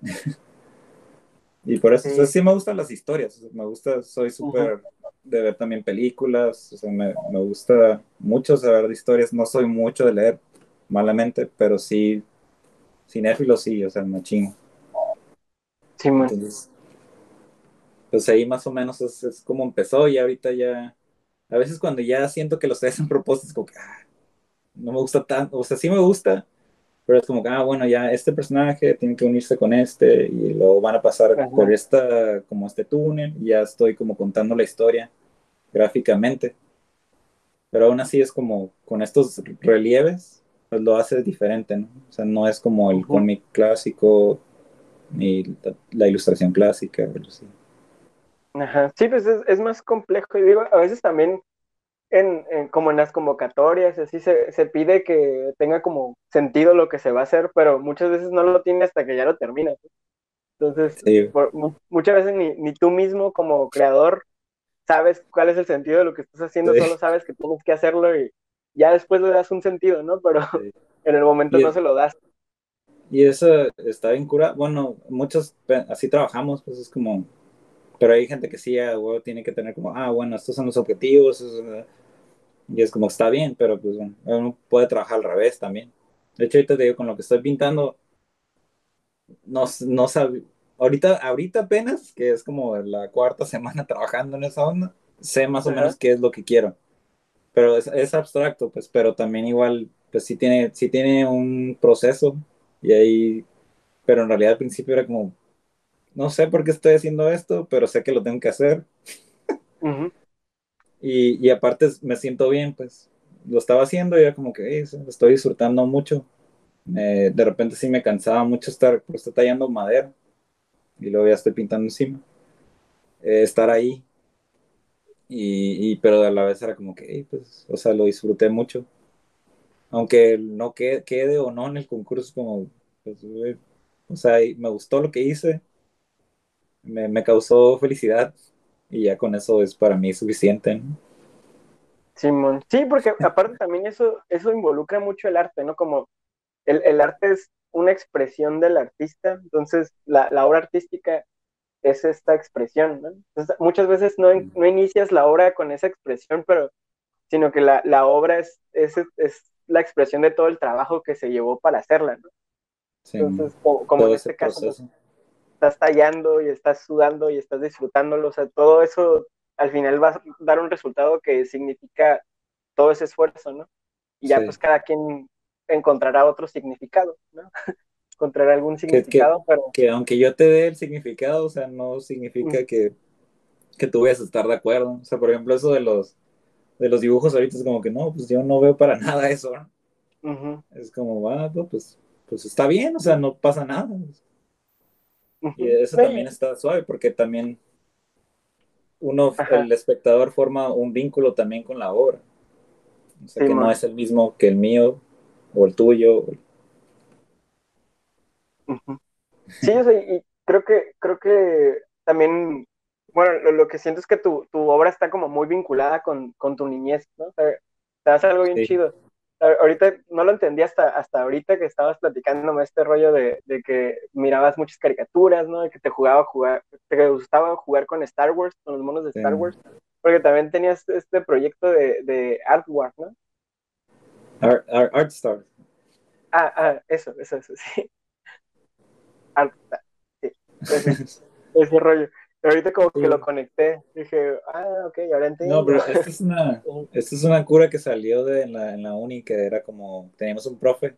y por eso, sí. me gustan las historias, me gusta, soy súper de ver también películas, o sea, me, me, gusta mucho saber de historias, no soy mucho de leer malamente, pero sí, cinéfilo sí, o sea, machín. Sí, Entonces, pues ahí más o menos es, es, como empezó y ahorita ya, a veces cuando ya siento que lo estoy haciendo propósito, es como que ah, no me gusta tanto, o sea, sí me gusta, pero es como que, ah, bueno, ya este personaje tiene que unirse con este y luego van a pasar por esta, como este túnel y ya estoy como contando la historia gráficamente. Pero aún así es como con estos relieves, pues lo hace diferente, ¿no? O sea, no es como el cómic clásico ni la, ilustración clásica. Ajá, sí, pues es, es, más complejo y digo, a veces también en, como en las convocatorias, así se, se, pide que tenga como sentido lo que se va a hacer, pero muchas veces no lo tiene hasta que ya lo termina. Entonces, muchas veces ni, ni, tú mismo como creador sabes cuál es el sentido de lo que estás haciendo, solo sabes que tienes que hacerlo y ya después le das un sentido, ¿no? Pero en el momento no se lo das. Y eso está bien cura. Bueno, muchos así trabajamos, pues es como, pero hay gente que sí, tiene que tener como, ah, bueno, estos son los objetivos, y es como, está bien, pero pues bueno, uno puede trabajar al revés también. De hecho, ahorita te digo, con lo que estoy pintando, no, no sabe, ahorita, ahorita apenas, que es como la cuarta semana trabajando en esa onda, sé más o menos qué es lo que quiero. Pero es, es, abstracto, pues, pero también igual, pues sí tiene, sí tiene un proceso y ahí, pero en realidad al principio era como, no sé por qué estoy haciendo esto, pero sé que lo tengo que hacer. Y, y, aparte me siento bien, pues lo estaba haciendo y era como que estoy disfrutando mucho. de repente sí me cansaba mucho estar, pues, tallando madera y luego ya estoy pintando encima. Eh, estar ahí. Y, y, pero a la vez era como que, pues, o sea, lo disfruté mucho. Aunque no quede, quede o no en el concurso, como, pues, o sea, me gustó lo que hice, me, me causó felicidad y ya con eso es para mí suficiente. Simón, sí, porque aparte también eso, eso involucra mucho el arte, ¿no? Como el, el arte es una expresión del artista, entonces la, la obra artística es esta expresión, ¿no? Entonces, muchas veces no, no, inicias la obra con esa expresión, pero sino que la, la obra es, es, es, la expresión de todo el trabajo que se llevó para hacerla, ¿no? Entonces, como, en este caso, pues, estás tallando y estás sudando y estás disfrutándolo, o sea, todo eso al final va a dar un resultado que significa todo ese esfuerzo, ¿no? Y ya pues cada quien encontrará otro significado, ¿no? encontrará algún significado, pero... Que aunque yo te dé el significado, o sea, no significa que, que tú vayas a estar de acuerdo. O sea, por ejemplo, eso de los, de los dibujos ahorita es como que no, pues yo no veo para nada eso, ¿no? Es como, va, pues, pues está bien, o sea, no pasa nada. Y eso también está suave, porque también uno, el espectador forma un vínculo también con la obra. O sea, que no es el mismo que el mío o el tuyo. Sí, y creo que, creo que también, bueno, lo, que siento es que tu, obra está como muy vinculada con, tu niñez, ¿no? O sea, te hace algo bien chido ahorita no lo entendí hasta, hasta ahorita que estabas platicándome este rollo de, que mirabas muchas caricaturas, ¿no? De que te jugaba jugar, te gustaba jugar con Star Wars, con los monos de Star Wars, porque también tenías este proyecto de, de Artwork, ¿no? Art, Art, Ah, ah, eso, eso, eso, sí. Art, sí. ese rollo ahorita como que lo conecté, dije, ah, ok, ahora entiendo. No, pero esta es una, esta es una cura que salió de en la, en la uni, que era como, teníamos un profe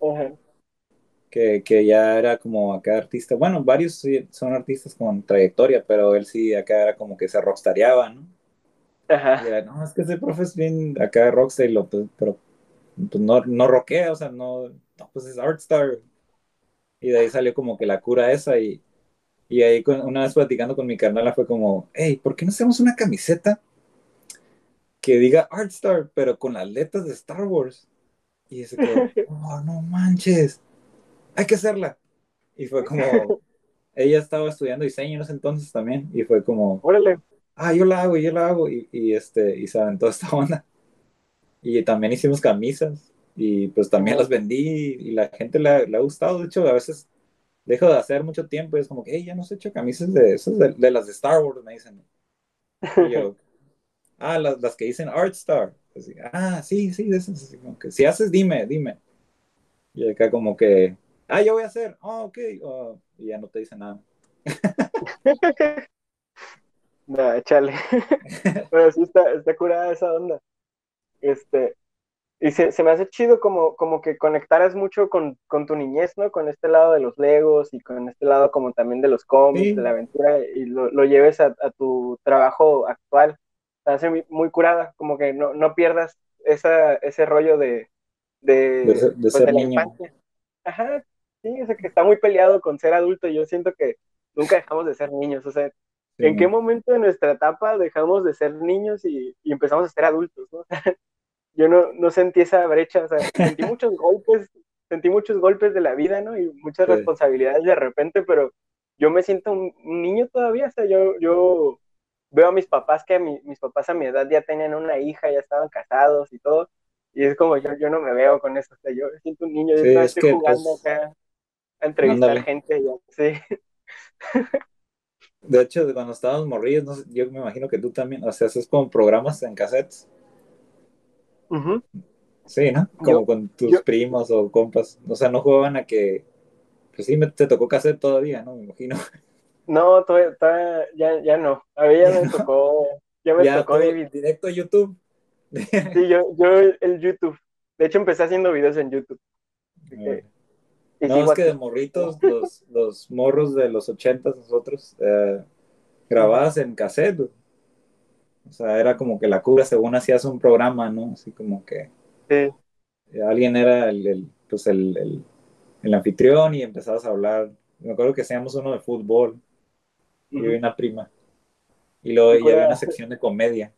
que, que, ya era como acá artista, bueno, varios son artistas con trayectoria, pero él sí acá era como que se rockstareaba, ¿no? Ajá. Y era, no, es que ese profe es bien acá rockstar, lo, pues, pero pues, no, no rockea, o sea, no, no, pues es artstar. Y de ahí salió como que la cura esa y y ahí una vez platicando con mi carnala fue como, hey, ¿por qué no hacemos una camiseta que diga Artstar, pero con las letras de Star Wars? Y se quedó, oh, no manches, hay que hacerla. Y fue como, ella estaba estudiando diseño en ese entonces también, y fue como, órale, ah, yo la hago, yo la hago, y, y este, y saben, toda esta onda. Y también hicimos camisas, y pues también las vendí, y la gente le ha gustado, de hecho, a veces dejo de hacer mucho tiempo y es como que, hey, ya no se hecho camisas de esas, de, las de Star Wars, me dicen. Y yo, ah, las, las que dicen Art Star. ah, sí, sí, de esas. como que, si haces, dime, dime. Y acá como que, ah, yo voy a hacer, oh, ok, oh", y ya no te dice nada. no, échale. Pero sí está, está curada esa onda. Este, y se, se, me hace chido como, como que conectaras mucho con, con, tu niñez, ¿no? Con este lado de los Legos y con este lado como también de los cómics, de la aventura, y lo, lo lleves a, a, tu trabajo actual. Se hace muy, muy, curada, como que no, no pierdas esa, ese rollo de... De, de, pues, ser niño. Ajá, sí, o sea, que está muy peleado con ser adulto y yo siento que nunca dejamos de ser niños, o sea, ¿en qué momento de nuestra etapa dejamos de ser niños y, y empezamos a ser adultos, ¿no? yo no, no sentí esa brecha, o sea, sentí muchos golpes, sentí muchos golpes de la vida, ¿no? Y muchas responsabilidades de repente, pero yo me siento un, niño todavía, o sea, yo, yo veo a mis papás que mis papás a mi edad ya tenían una hija, ya estaban casados y todo, y es como yo, yo no me veo con eso, o sea, yo siento un niño, yo estoy jugando pues, acá a entrevistar gente, ya, sí. De hecho, cuando estábamos morridos, yo me imagino que tú también, o sea, haces como programas en cassettes. Sí, ¿no? Como con tus primos o compas. O sea, no jugaban a que. Pues sí, me, te tocó cassette todavía, ¿no? Me imagino. No, todavía, ya, ya no. A mí ya, me tocó. Ya me tocó Directo a YouTube. Sí, yo, yo el YouTube. De hecho, empecé haciendo videos en YouTube. no, es que de morritos, los, los morros de los ochentas, nosotros, eh, grabadas en cassette. O sea, era como que la cura según hacías un programa, ¿no? Así como que alguien era el, pues el, anfitrión y empezabas a hablar. Me acuerdo que hacíamos uno de fútbol. Y una prima. Y luego ya había una sección de comedia.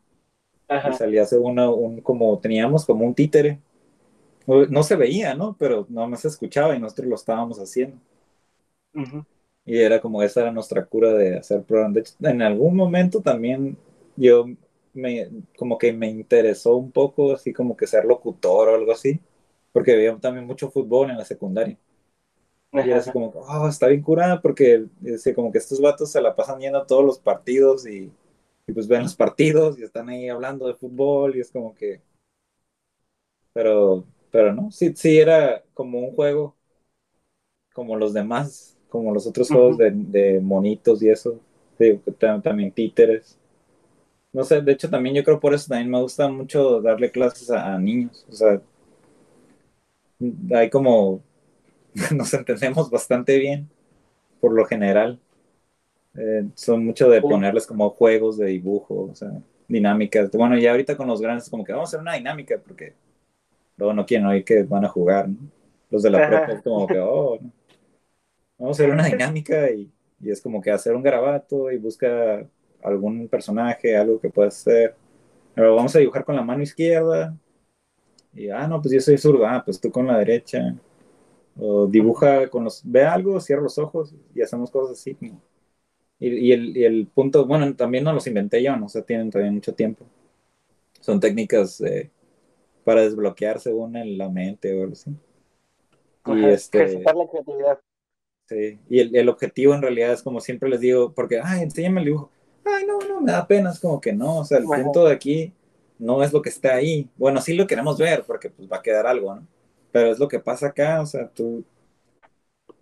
Y salía según un, como, teníamos como un títere. No, se veía, ¿no? Pero no más se escuchaba y nosotros lo estábamos haciendo. Y era como esa era nuestra cura de hacer programas. De hecho, en algún momento también yo me, como que me interesó un poco así como que ser locutor o algo así, porque veía también mucho fútbol en la secundaria. Y era así como, oh, está bien curada porque dice, como que estos vatos se la pasan yendo a todos los partidos y, y, pues ven los partidos y están ahí hablando de fútbol y es como que... Pero pero no, sí, sí era como un juego, como los demás, como los otros juegos de, de monitos y eso, también títeres. No sé, de hecho también yo creo por eso también me gusta mucho darle clases a, niños. O sea, hay como, nos entendemos bastante bien, por lo general. Eh, son mucho de ponerles como juegos de dibujo, o sea, dinámicas. Bueno, ya ahorita con los grandes, como que vamos a hacer una dinámica, porque luego no quieren oír que van a jugar, ¿no? Los de la prepa, como que, oh, vamos a hacer una dinámica y, y es como que hacer un garabato y busca algún personaje, algo que pueda ser. Pero vamos a dibujar con la mano izquierda. Y, ah, no, pues yo soy zurdo. Ah, pues tú con la derecha. O dibuja con los... Ve algo, cierra los ojos y hacemos cosas así. Y, el, y, el, punto, bueno, también no los inventé yo, no o sea, tienen también mucho tiempo. Son técnicas para desbloquear según en la mente o algo así. Y este, la creatividad. Sí, y el, el, objetivo en realidad es como siempre les digo, porque, ay, enséñame el dibujo ay, no, no, me da pena, es como que no, o sea, el punto de aquí no es lo que está ahí. Bueno, sí lo queremos ver porque pues va a quedar algo, ¿no? Pero es lo que pasa acá, o sea, tú,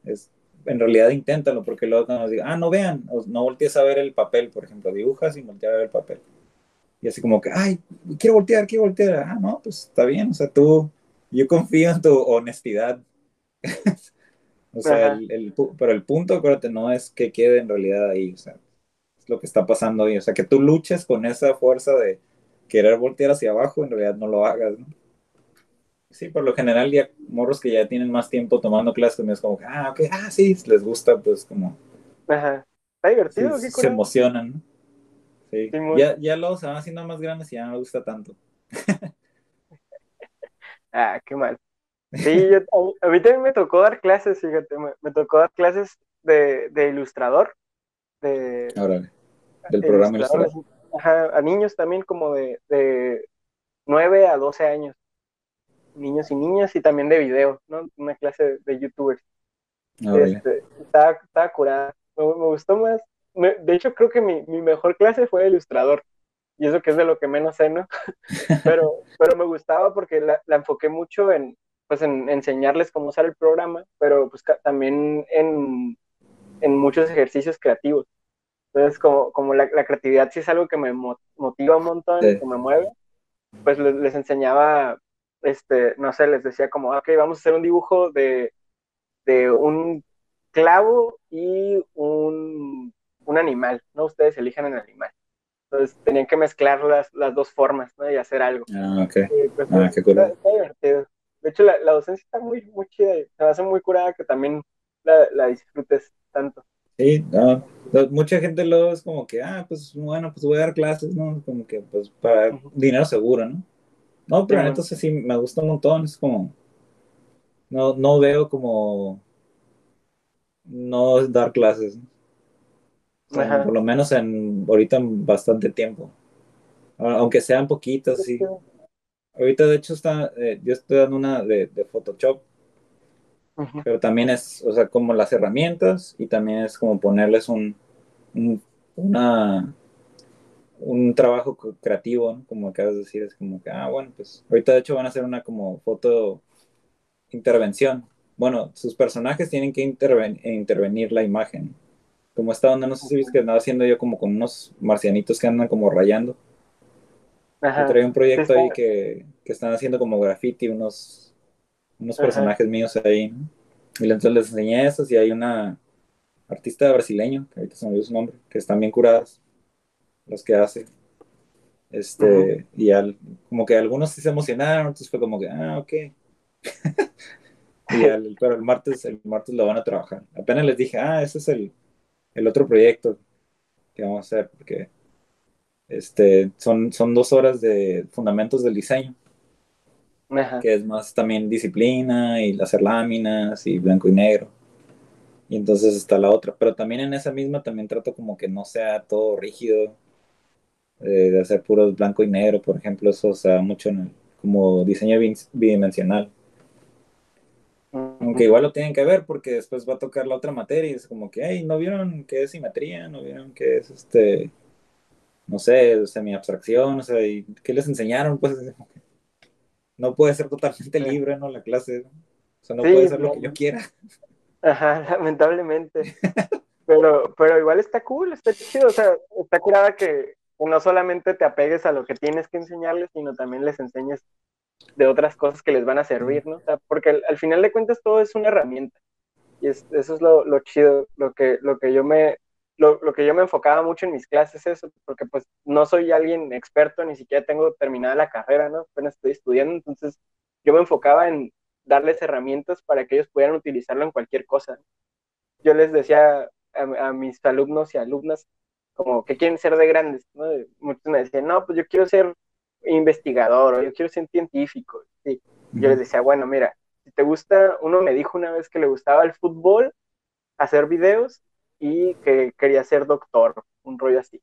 es, en realidad inténtalo porque luego nos digan, ah, no vean, no voltees a ver el papel, por ejemplo, dibujas y volteas a ver el papel. Y así como que, ay, quiero voltear, quiero voltear. Ah, no, pues está bien, o sea, tú, yo confío en tu honestidad. o sea, el, el, pero el punto, acuérdate, no es que quede en realidad ahí, o sea, lo que está pasando hoy. O sea, que tú luches con esa fuerza de querer voltear hacia abajo, en realidad no lo hagas, ¿no? Sí, por lo general ya morros que ya tienen más tiempo tomando clases, es como, ah, ok, ah, sí, les gusta, pues como... Ajá. Está divertido. se emocionan, ¿no? Sí. ya, ya luego se van haciendo más grandes y ya no les gusta tanto. ah, qué mal. Sí, yo, a, mí también me tocó dar clases, fíjate, me, tocó dar clases de, de ilustrador. De, Ahora del programa a niños también como de, de 9 a 12 años. Niños y niñas y también de video, ¿no? Una clase de, youtubers. Ah, este, estaba, curada. Me, gustó más. de hecho, creo que mi, mejor clase fue de ilustrador. Y eso que es de lo que menos sé, ¿no? pero, pero me gustaba porque la, enfoqué mucho en, pues, en enseñarles cómo usar el programa, pero pues también en, en muchos ejercicios creativos. Entonces, como, como la, creatividad sí es algo que me motiva un montón, que me mueve, pues les, enseñaba, este, no sé, les decía como, ok, vamos a hacer un dibujo de, de un clavo y un, un, animal, ¿no? Ustedes eligen el animal. Entonces tenían que mezclar las, las dos formas, ¿no? Y hacer algo. Ah, ok. Pues, ah, qué curado. divertido. De hecho, la, la, docencia está muy, muy chida y me hace muy curada que también la, la disfrutes tanto. Sí, mucha gente lo es como que, ah, pues bueno, pues voy a dar clases, ¿no? Como que, pues para dinero seguro, ¿no? No, pero entonces sí, me gusta un montón, es como, no, no veo como, no dar clases, por lo menos en, ahorita en bastante tiempo, aunque sean poquitas, sí. Ahorita de hecho está, eh, yo estoy dando una de, de Photoshop, pero también es, o sea, como las herramientas y también es como ponerles un, un una, un trabajo creativo, como acabas de decir, es como que, ah, bueno, pues ahorita de hecho van a hacer una como foto intervención. Bueno, sus personajes tienen que intervenir la imagen. Como esta onda, no sé si viste que andaba haciendo yo como con unos marcianitos que andan como rayando. Ajá. Trae un proyecto ahí que, que están haciendo como graffiti, unos unos personajes míos ahí, Y entonces les enseñé esos y hay una artista brasileño, que ahorita se me olvidó su nombre, que están bien curadas, las que hace. Este, y al, como que algunos sí se emocionaron, entonces fue como que, ah, ok. y al, pero el martes, el martes lo van a trabajar. Apenas les dije, ah, ese es el, el otro proyecto que vamos a hacer, porque este, son, son dos horas de fundamentos del diseño que es más también disciplina y hacer láminas y blanco y negro. Y entonces está la otra. Pero también en esa misma también trato como que no sea todo rígido, eh, de hacer puros blanco y negro, por ejemplo, eso se da mucho en el, como diseño bidimensional. Aunque igual lo tienen que ver porque después va a tocar la otra materia y es como que, hey, ¿no vieron qué es simetría? ¿No vieron qué es este, no sé, semi-abstracción? O sea, ¿qué les enseñaron? Pues no puede ser totalmente libre, ¿no? La clase, o sea, no puede ser lo que yo quiera. Ajá, lamentablemente. pero, pero igual está cool, está chido, o sea, está curada que no solamente te apegues a lo que tienes que enseñarles, sino también les enseñes de otras cosas que les van a servir, ¿no? O sea, porque al, final de cuentas todo es una herramienta. Y eso es lo, lo, chido, lo que, lo que yo me, lo, lo, que yo me enfocaba mucho en mis clases eso, porque pues no soy alguien experto, ni siquiera tengo terminada la carrera, ¿no? Apenas estoy estudiando, entonces yo me enfocaba en darles herramientas para que ellos pudieran utilizarlo en cualquier cosa. Yo les decía a, a mis alumnos y alumnas como que quieren ser de grandes, ¿no? Muchos me decían, no, pues yo quiero ser investigador o yo quiero ser científico. Sí. Yo les decía, bueno, mira, si te gusta, uno me dijo una vez que le gustaba el fútbol, hacer videos y que quería ser doctor, un rollo así.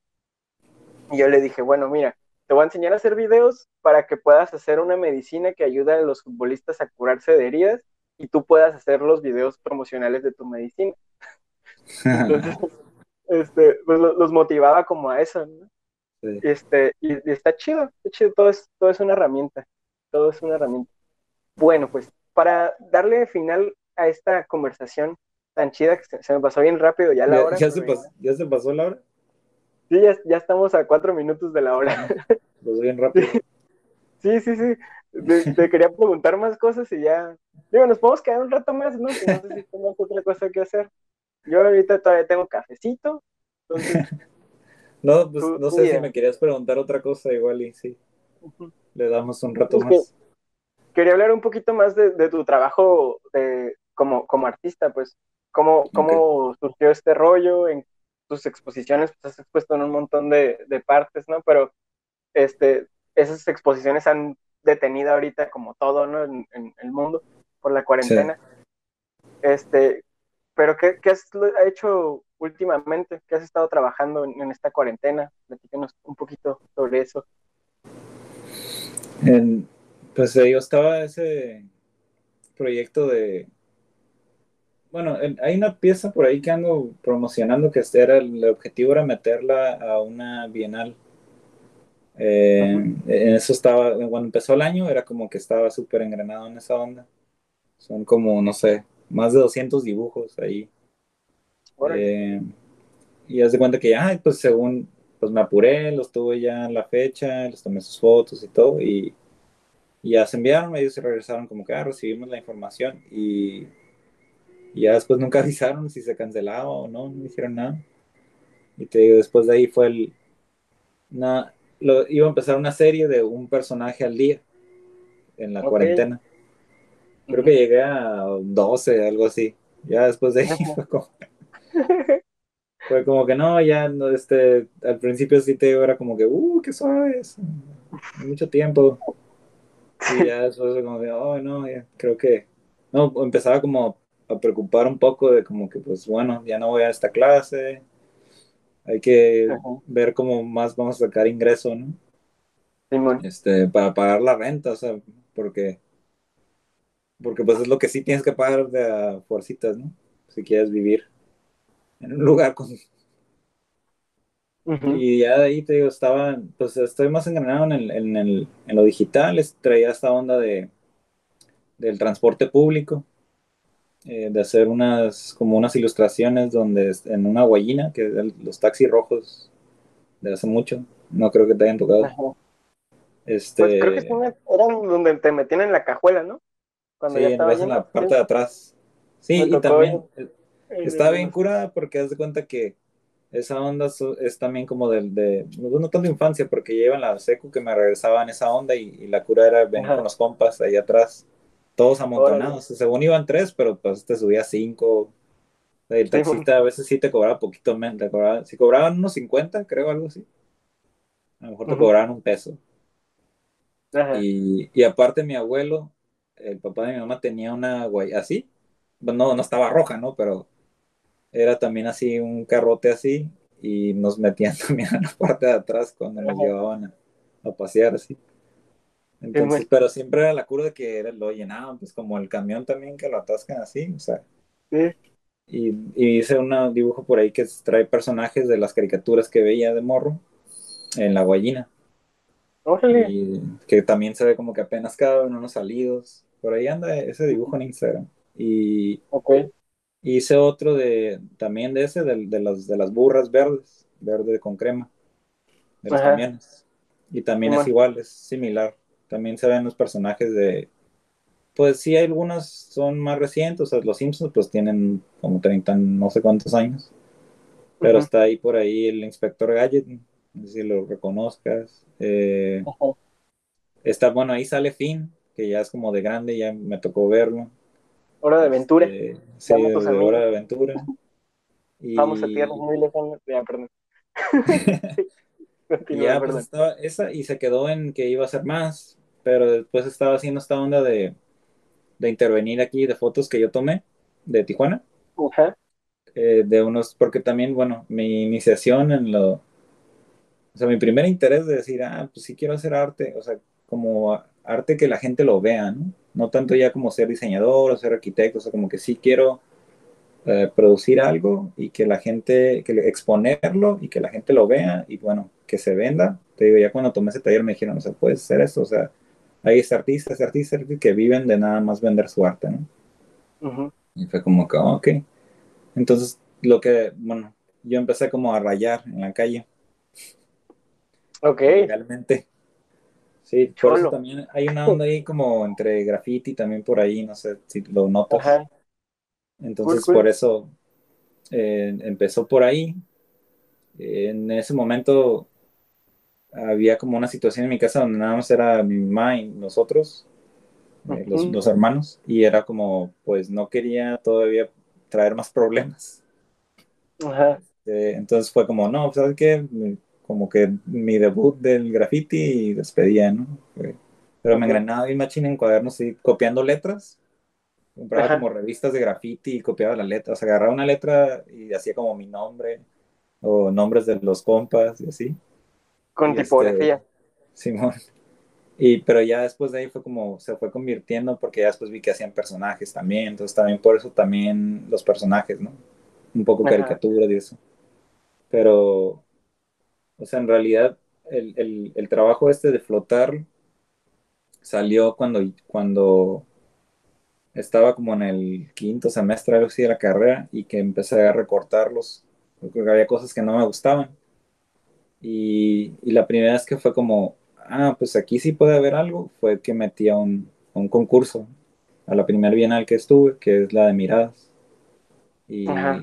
Y yo le dije, bueno, mira, te voy a enseñar a hacer videos para que puedas hacer una medicina que ayude a los futbolistas a curarse de heridas y tú puedas hacer los videos promocionales de tu medicina. Entonces, este, pues los motivaba como a eso, ¿no? Este, y, está chido, está chido, todo es, todo es una herramienta, todo es una herramienta. Bueno, pues para darle final a esta conversación tan chida que se, me pasó bien rápido ya la hora. ¿Ya se, pasó, ¿Ya se pasó la hora? Sí, ya, ya, estamos a cuatro minutos de la hora. Pues bien rápido. Sí, sí, sí. Te, quería preguntar más cosas y ya. Digo, nos podemos quedar un rato más, ¿no? no sé si tenemos otra cosa que hacer. Yo ahorita todavía tengo cafecito, entonces no, pues no sé si me querías preguntar otra cosa, igual y sí. Le damos un rato más. quería hablar un poquito más de, tu trabajo de, como, como artista, pues. ¿Cómo, cómo surgió este rollo? En tus exposiciones, pues has expuesto en un montón de, de partes, ¿no? Pero este, esas exposiciones han detenido ahorita como todo, ¿no? En, el mundo por la cuarentena. Este, pero ¿qué, qué has hecho últimamente? ¿Qué has estado trabajando en, esta cuarentena? Platícanos un poquito sobre eso. pues eh, yo estaba ese proyecto de... Bueno, hay una pieza por ahí que ando promocionando que era el objetivo era meterla a una bienal. Eh, en eso estaba, cuando empezó el año era como que estaba súper engranado en esa onda. Son como, no sé, más de 200 dibujos ahí eh, y haz de cuenta que, ay, pues según, pues me apuré, los tuve ya en la fecha, les tomé sus fotos y todo, y, ya se enviaron, ellos se regresaron como que, ah, recibimos la información, y, ya después nunca avisaron si se cancelaba o no, no hicieron nada. Y te digo, después de ahí fue el, una, lo, iba a empezar una serie de un personaje al día en la cuarentena. Creo que llegué a 12, algo así. Ya después de ahí fue como, fue como que no, ya no, este, al principio sí te digo, era como que, uh, qué suave, mucho tiempo. Y ya después como de, oh, no, ya, creo que, no, empezaba como a preocupar un poco de como que, pues bueno, ya no voy a esta clase, hay que ver cómo más vamos a sacar ingreso, ¿no? Este, para pagar la renta, o sea, porque, porque pues es lo que sí tienes que pagar de a fuercitas, ¿no? Si quieres vivir en un lugar con... Y ya de ahí te digo, estaba, pues estoy más engranado en, el, en, el, en lo digital, traía esta onda de, del transporte público, eh, de hacer unas, como unas ilustraciones donde en una guayina, que los taxis rojos de hace mucho, no creo que te hayan tocado. Este... Pues creo que eran donde te metían en la cajuela, ¿no? Cuando sí, en la parte de atrás. Sí, y también, Está bien curada porque haz de cuenta que esa onda es también como del de, no tanto infancia, porque llevan la secu que me regresaban esa onda y, la cura era venir con los compas ahí atrás, todos amontonados. Según iban tres, pero pues te subía cinco. El taxista a veces sí te cobraba poquito menos, si cobraban unos 50, creo, algo así. A lo mejor te cobraban un peso. Y, y, aparte mi abuelo, el papá de mi mamá tenía una guay así, no, no estaba roja, ¿no? Pero era también así un carrote así y nos metían también a la parte de atrás cuando nos llevaban a, pasear así. Entonces, pero siempre era la cura de que era, lo llenaban, pues como el camión también que lo atascan así, o sea. Y, hice un dibujo por ahí que trae personajes de las caricaturas que veía de morro en la guayina. Órale. Y que también se ve como que apenas caben unos salidos. Por ahí anda ese dibujo en Instagram. Y hice otro de también de ese, de, de las, de las burras verdes, verde con crema, de los Ajá. camiones. Y también es igual, es similar. También se ven los personajes de. Pues sí, algunos son más recientes. O sea, los Simpsons, pues tienen como 30, no sé cuántos años. Pero está ahí por ahí el Inspector Gadget. No sé si lo reconozcas. Eh, está, bueno, ahí sale Finn, que ya es como de grande, ya me tocó verlo. Hora de aventura. Eh, sí, de. Hora de Aventura. Y, Vamos a tierras muy lejanas. Ya, perdón. Continúa, ya, pues estaba esa y se quedó en que iba a hacer más. Pero después estaba haciendo esta onda de, de intervenir aquí de fotos que yo tomé de Tijuana. Eh, de unos, porque también, bueno, mi iniciación en lo, o sea, mi primer interés de decir, ah, pues sí quiero hacer arte, o sea, como arte que la gente lo vea, ¿no? No tanto ya como ser diseñador o ser arquitecto, o sea, como que sí quiero eh, producir algo y que la gente, que exponerlo y que la gente lo vea y bueno, que se venda. Te digo, ya cuando tomé ese taller me dijeron, o sea, puedes hacer eso, o sea, hay este artistas, este artistas que viven de nada más vender su arte, ¿no? Y fue como que, ok. Entonces, lo que, bueno, yo empecé como a rayar en la calle, Ok. legalmente. Sí, por eso también hay una onda ahí como entre graffiti también por ahí, no sé si lo notas. Ajá. Entonces, Cool, cool. por eso eh, empezó por ahí. En ese momento había como una situación en mi casa donde nada más era mi mamá y nosotros, eh, los, hermanos, y era como, pues no quería todavía traer más problemas. Ajá. Eh, entonces fue como, no, pues, ¿sabes qué? Como que mi debut del graffiti y despedía, ¿no? Pero me engranaba bien machín en cuadernos y copiando letras. Compraba Ajá. como revistas de graffiti y copiaba las letras. O sea, agarraba una letra y hacía como mi nombre o nombres de los compas y así. Con este, tipografía. Simón. Y, pero ya después de ahí fue como, se fue convirtiendo porque ya después vi que hacían personajes también. Entonces también por eso también los personajes, ¿no? Un poco Ajá. caricaturas y eso. Pero, o sea, en realidad el, el, el trabajo este de flotar salió cuando, cuando estaba como en el quinto semestre algo así de la carrera y que empecé a recortarlos porque había cosas que no me gustaban. Y, y la primera vez que fue como, ah, pues aquí sí puede haber algo, fue que metí a un, a un concurso, a la primera bienal que estuve, que es la de miradas. Y, Ajá.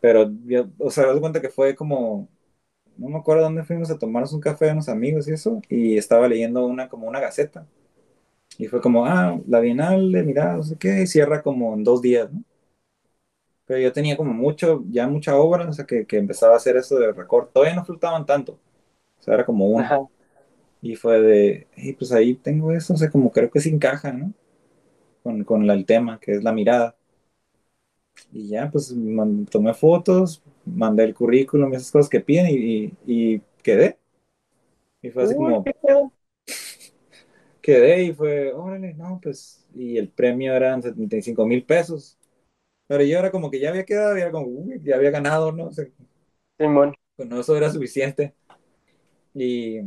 pero, yo, o sea, das cuenta que fue como, no me acuerdo dónde fuimos a tomarnos un café unos amigos y eso, y estaba leyendo una como una gaceta. Y fue como, ah, la bienal de miradas, no sé qué, y cierra como en dos días, ¿no? Pero yo tenía como mucho, ya mucha obra, o sea, que, que empezaba a hacer eso de recorte. Todavía no flotaban tanto, o sea, era como uno. Ajá. Y fue de, hey, pues ahí tengo eso, o sea, como creo que se encaja, ¿no? Con, con la- el tema, que es la mirada. Y ya, pues man- tomé fotos, mandé el currículum, esas cosas que piden y, y, y quedé. Y fue así como, quedé y fue, órale, no, pues, y el premio eran 75 mil pesos. Pero yo era como que ya había quedado, y era como, uy, ya había ganado, ¿no? O sea, Simón. bueno, eso era suficiente. Y,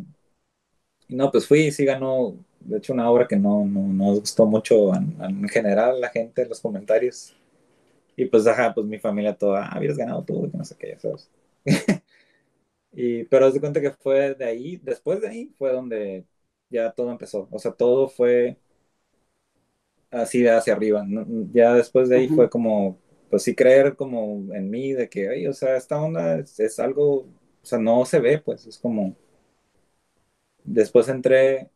y no, pues fui y sí ganó, de hecho, una obra que no, no, no gustó mucho en, en general la gente, los comentarios. Y pues, ajá, pues mi familia toda, ah, habías ganado tú, que no sé qué, ya sabes. y, pero haz de cuenta que fue de ahí, después de ahí fue donde ya todo empezó. O sea, todo fue así de hacia arriba. ¿no? Ya después de ahí fue como, pues sí creer como en mí, de que, "Ay, o sea, esta onda es, es algo, o sea, no se ve, pues es como... Después entré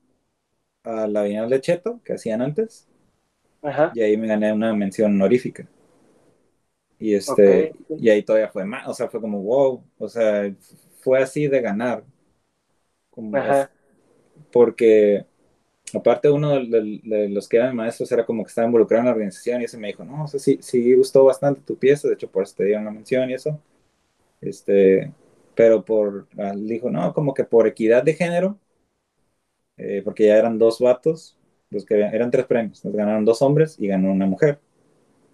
a la Bienal de Cheto, que hacían antes, Ajá. y ahí me gané una mención honorífica. Y este, y ahí todavía fue más, o sea, fue como, wow, o sea, fue así de ganar. Como es- Ajá. porque aparte uno de, de- de los que eran maestros era como que estaba involucrado en la organización y ese me dijo, no, o sea, sí, sí gustó bastante tu pieza, de hecho por eso te dieron la mención y eso. Este, pero por, ah, dijo, no, como que por equidad de género, eh, porque ya eran dos vatos, los que eran tres premios, nos ganaron dos hombres y ganó una mujer.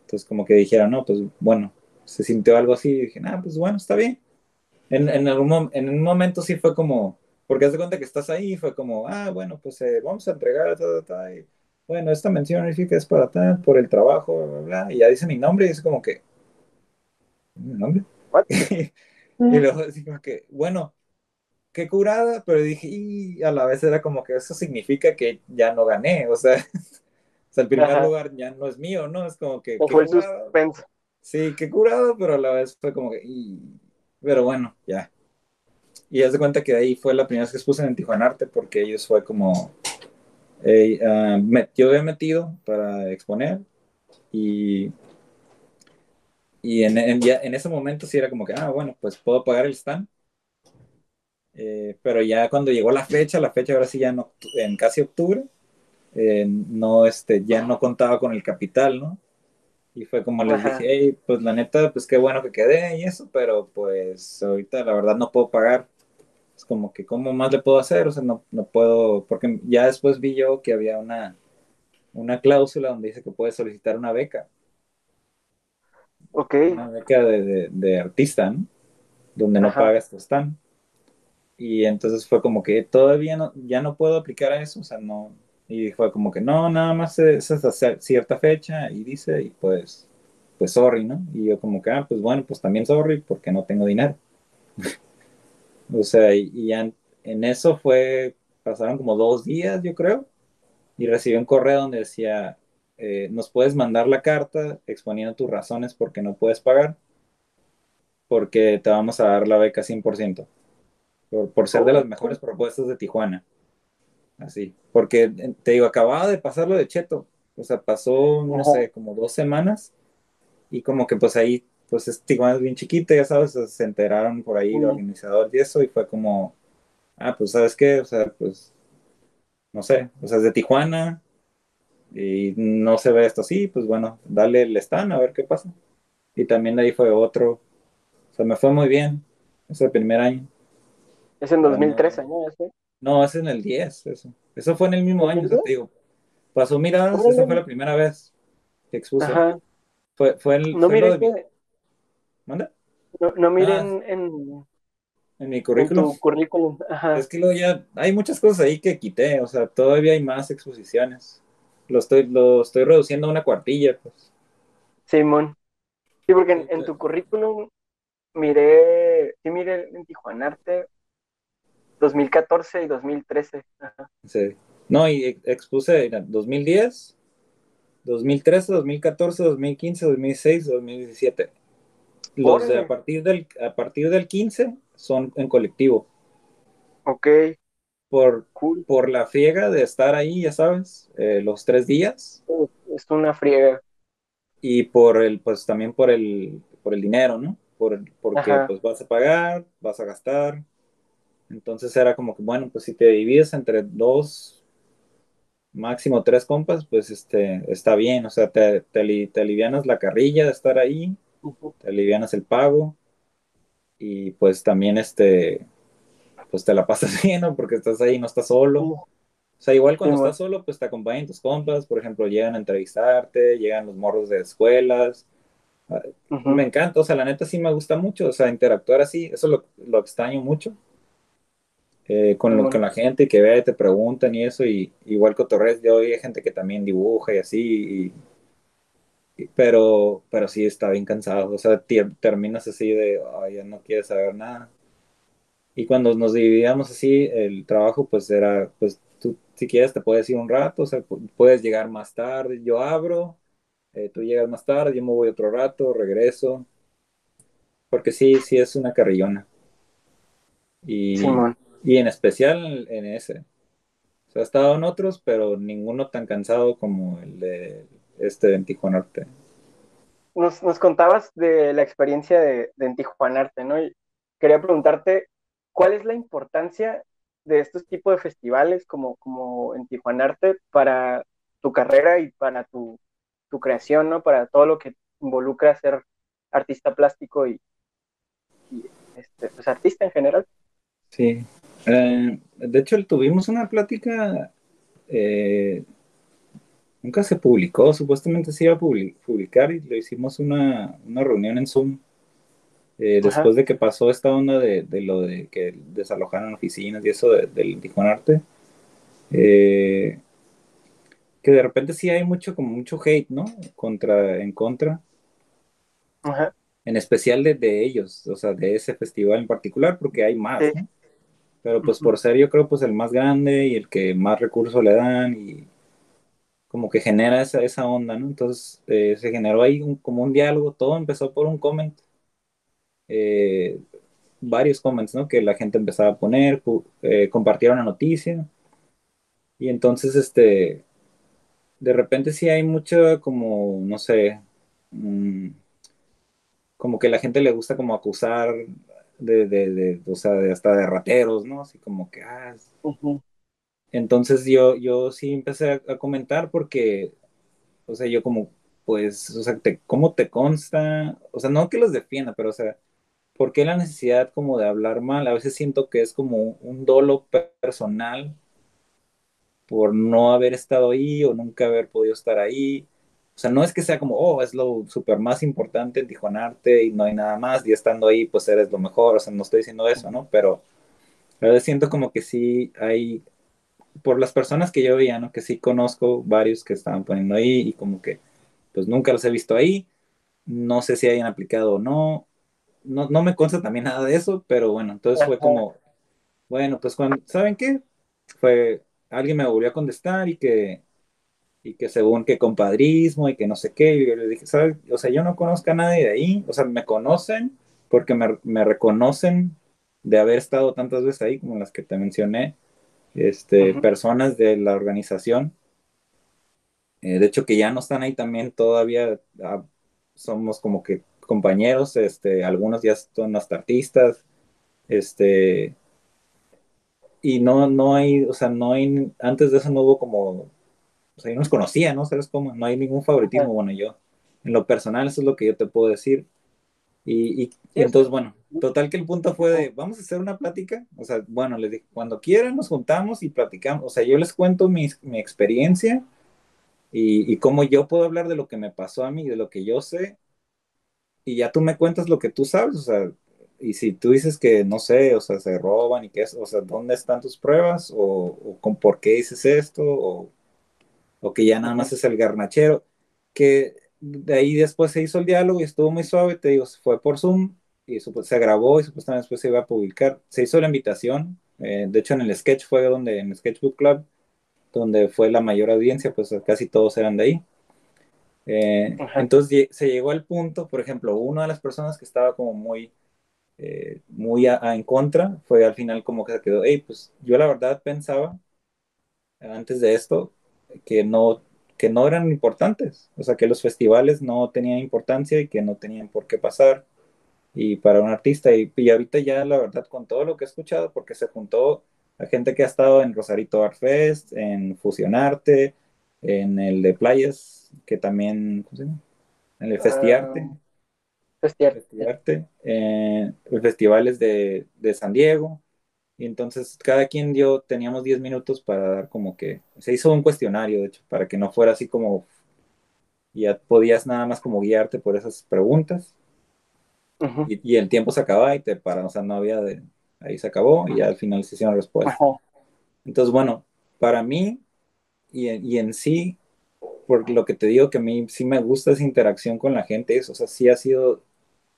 Entonces como que dijeron, no, pues bueno, se sintió algo así y dije, ah, pues bueno, está bien. En, en, algún, en un momento sí fue como, porque haz de cuenta que estás ahí y fue como, ah, bueno, pues eh, vamos a entregar, ta, ta, ta, y, bueno, esta mención honorífica es para tal, por el trabajo, bla, bla, bla, y ya dice mi nombre y es como que, ¿mi nombre? What? y luego así como que, bueno, qué curada, pero dije, y a la vez era como que eso significa que ya no gané, o sea, o sea el primer Ajá. lugar ya no es mío, ¿no? Es como que, O fue el suspenso. Sí, qué curado, pero a la vez fue como que, y... pero bueno, ya. Y haz de cuenta que ahí fue la primera vez que expuse en Tijuana Arte, porque ellos fue como, eh, ah, me- yo había metido para exponer y, y en, en, ya, en ese momento sí era como que, ah, bueno, pues puedo pagar el stand. Eh, pero ya cuando llegó la fecha, la fecha ahora sí ya en, en casi octubre, eh, no, este, ya no contaba con el capital, ¿no? Y fue como les Ajá. dije, hey, pues la neta, pues qué bueno que quedé y eso, pero pues ahorita la verdad no puedo pagar. Es como que, ¿cómo más le puedo hacer? O sea, no, no puedo, porque ya después vi yo que había una, una cláusula donde dice que puedes solicitar una beca, Ok. una beca de, de, de artista, ¿no? Donde no Ajá. pagas tu stand. Y entonces fue como que todavía no, ya no puedo aplicar a eso, o sea, no. Y fue como que no, nada más es hasta cierta fecha y dice, y pues, pues sorry, ¿no? Y yo como que, ah, pues bueno, pues también sorry porque no tengo dinero. O sea, y, y ya en, en eso fue, pasaron como dos días, yo creo, y recibí un correo donde decía, eh, nos puedes mandar la carta exponiendo tus razones porque no puedes pagar, porque te vamos a dar la beca 100%, por, por ser de las mejores propuestas de Tijuana. Así, porque te digo, acababa de pasar lo de Cheto, o sea, pasó, no Ajá. sé, como dos semanas, y como que pues ahí, pues es, Tijuana es bien chiquita, ya sabes, se enteraron por ahí el organizador y eso, y fue como, ah, pues sabes qué, o sea, pues, no sé, o sea, es de Tijuana, y no se ve esto así, pues bueno, dale el stand a ver qué pasa. Y también ahí fue otro, o sea, me fue muy bien, ese primer año. Es en Pero 2013, no, ¿no? Ese. no, es en el 10, eso. Eso fue en el mismo año, o sea, ¿2010? te digo, pasó miradas, esa fue la primera vez que expuse. Ajá. Fue, fue, el, No fue lo miré de mi... que, ¿Manda? no, no miré Ah, en, en, mi en currículum. tu currículum. Ajá. Es que luego ya hay muchas cosas ahí que quité, o sea, todavía hay más exposiciones. Lo estoy, lo estoy reduciendo a una cuartilla, pues. Simón. Sí, porque en, cla- tu currículum miré, sí miré en Tijuana Arte 2014 y 2013. Ajá. sí. No, y ex- expuse mira, 2010, 2013, 2014, 2015, 2016, 2017. Los de a partir del, a partir del 15 son en colectivo. Ok, Por, cool. por la friega de estar ahí, ya sabes, eh, los tres días. Es una friega. y por el, pues también por el, por el dinero, ¿no? Por, porque Ajá. pues vas a pagar, vas a gastar. Entonces era como que, bueno, pues si te divides entre dos, máximo tres compas, pues este, está bien, o sea, te, te, te alivianas la carrilla de estar ahí, Te alivianas el pago y pues también este, pues te la pasas bien, ¿no? Porque estás ahí, no estás solo. O sea, igual cuando estás solo, pues te acompañan tus compas, por ejemplo, llegan a entrevistarte, llegan los morros de escuelas. Me encanta, o sea, la neta sí me gusta mucho, o sea, interactuar así, eso lo, lo extraño mucho. eh, con, lo, con la gente que ve, te preguntan y eso, y igual cotorreas, yo hay gente que también dibuja y así, y, y- pero, pero sí está bien cansado, o sea, terminas así de, "Ay, ya no quieres saber nada. Y cuando nos dividíamos así, el trabajo pues era, pues tú si quieres te puedes ir un rato, o sea, pu- puedes llegar más tarde, yo abro, eh, tú llegas más tarde, yo me voy otro rato, regreso, porque sí, sí es una carrillona. Y, Simón. y en especial en ese. O sea, he estado en otros, pero ninguno tan cansado como el de este en Tijuana Norte. Nos, nos contabas de la experiencia de, de en Tijuana Arte, ¿no? Y quería preguntarte, ¿cuál es la importancia de estos tipos de festivales como, como en Tijuana Arte para tu carrera y para tu, tu creación, ¿no? Para todo lo que involucra ser artista plástico y, y, este, pues artista en general. Sí. Eh, de hecho, tuvimos una plática, eh, nunca se publicó, supuestamente se iba a publi- publicar y le hicimos una, una reunión en Zoom Eh, después de que pasó esta onda de, de, lo de que desalojaron oficinas y eso del Tijuana Arte, eh, que de repente sí hay mucho, como mucho hate, ¿no? Contra, en contra. Ajá. En especial de, de, ellos, o sea, de ese festival en particular, porque hay más, ¿no? Pero pues por ser yo creo pues el más grande y el que más recursos le dan y como que genera esa, esa onda, ¿no? Entonces eh, se generó ahí un, como un diálogo, todo empezó por un comment, eh, varios comments, ¿no? Que la gente empezaba a poner, eh, compartieron la noticia y entonces este, de repente sí hay mucho como, no sé, mm, como que la gente le gusta como acusar de, de, o sea, de hasta de rateros, ¿no? Así como que, ah. Entonces yo, yo sí empecé a, comentar porque, o sea, yo como, pues, o sea, te, ¿cómo te consta? O sea, no que los defienda, pero, o sea, ¿por qué la necesidad como de hablar mal? A veces siento que es como un dolo personal por no haber estado ahí o nunca haber podido estar ahí o sea, no es que sea como, oh, es lo súper más importante en Tijuanarte y no hay nada más, y estando ahí, pues eres lo mejor, o sea, no estoy diciendo eso, ¿no? Pero a veces siento como que sí hay, por las personas que yo veía, ¿no? Que sí conozco varios que estaban poniendo ahí y como que, pues nunca los he visto ahí, no sé si hayan aplicado o no, no, no me consta también nada de eso, pero bueno, entonces fue como, bueno, pues cuando, ¿saben qué? Fue, alguien me volvió a contestar y que y que según que compadrismo y que no sé qué, y yo le dije, ¿sabes? O sea, yo no conozco a nadie de ahí, o sea, me conocen porque me, me reconocen de haber estado tantas veces ahí como las que te mencioné, este, personas de la organización. Eh, de hecho, que ya no están ahí también todavía, ah, somos como que compañeros, este, algunos ya son hasta artistas, este, y no, no hay, o sea, no hay, antes de eso no hubo como o sea, yo nos conocía, ¿no? ¿Sabes cómo? No hay ningún favoritismo, bueno, yo, en lo personal, eso es lo que yo te puedo decir. Y, y, entonces, bueno, total que el punto fue de, vamos a hacer una plática, o sea, bueno, les dije, cuando quieran nos juntamos y platicamos, o sea, yo les cuento mi, mi experiencia y, y cómo yo puedo hablar de lo que me pasó a mí, de lo que yo sé, y ya tú me cuentas lo que tú sabes, o sea, y si tú dices que no sé, o sea, se roban y qué es, o sea, ¿dónde están tus pruebas? O, o con por qué dices esto, o o que ya nada más es el garnachero, que de ahí después se hizo el diálogo y estuvo muy suave, te digo, fue por Zoom y se grabó y supuestamente después se iba a publicar. Se hizo la invitación, eh, de hecho en el sketch fue donde, en el Sketchbook Club, donde fue la mayor audiencia, pues casi todos eran de ahí. Eh, entonces se llegó al punto, por ejemplo, una de las personas que estaba como muy, eh, muy en contra, fue al final como que se quedó, hey, pues yo la verdad pensaba antes de esto que no, que no eran importantes, o sea, que los festivales no tenían importancia y que no tenían por qué pasar. Y para un artista, y, y ahorita ya la verdad con todo lo que he escuchado, porque se juntó a gente que ha estado en Rosarito Art Fest, en Fusionarte, en el de Playas, que también, ¿cómo se llama? En el Festiarte. Uh, Festiarte. Festiarte eh, festivales de, de San Diego, y entonces cada quien dio, teníamos 10 minutos para dar como que, se hizo un cuestionario, de hecho, para que no fuera así como, ya podías nada más como guiarte por esas preguntas. Y, el tiempo se acababa y te para, o sea, no había de, ahí se acabó y ya al final se hicieron respuestas. Entonces, bueno, para mí y, y, en sí, por lo que te digo que a mí sí me gusta esa interacción con la gente, eso, o sea, sí ha sido,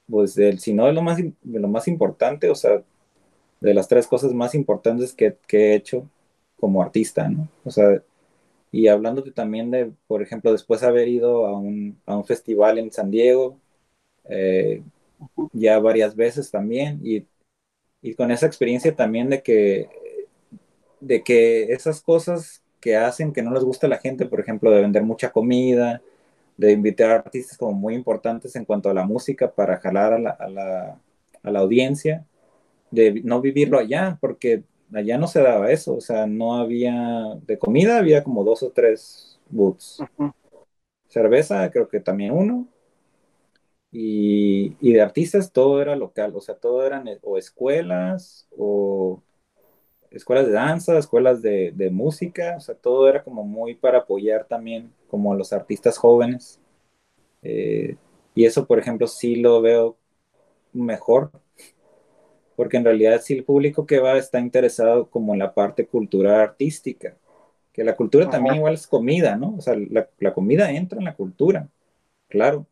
pues, el, si no es lo más, lo más importante, o sea, de las tres cosas más importantes que, he hecho como artista, ¿no? O sea, y hablándote también de, por ejemplo, después de haber ido a un, festival en San Diego, eh, ya varias veces también, y, con esa experiencia también de que, de que esas cosas que hacen que no les gusta a la gente, por ejemplo, de vender mucha comida, de invitar a artistas como muy importantes en cuanto a la música para jalar a la, a la, a la audiencia, de no vivirlo allá, porque allá no se daba eso, o sea, no había, de comida había como dos o tres boots. Cerveza, creo que también uno. Y, y, de artistas todo era local, o sea, todo eran eh, o escuelas o escuelas de danza, escuelas de, de música, o sea, todo era como muy para apoyar también como a los artistas jóvenes. Eh, y eso, por ejemplo, sí lo veo mejor, porque en realidad si el público que va está interesado como en la parte cultural artística, que la cultura también igual es comida, ¿no? O sea, la, la, comida entra en la cultura, claro.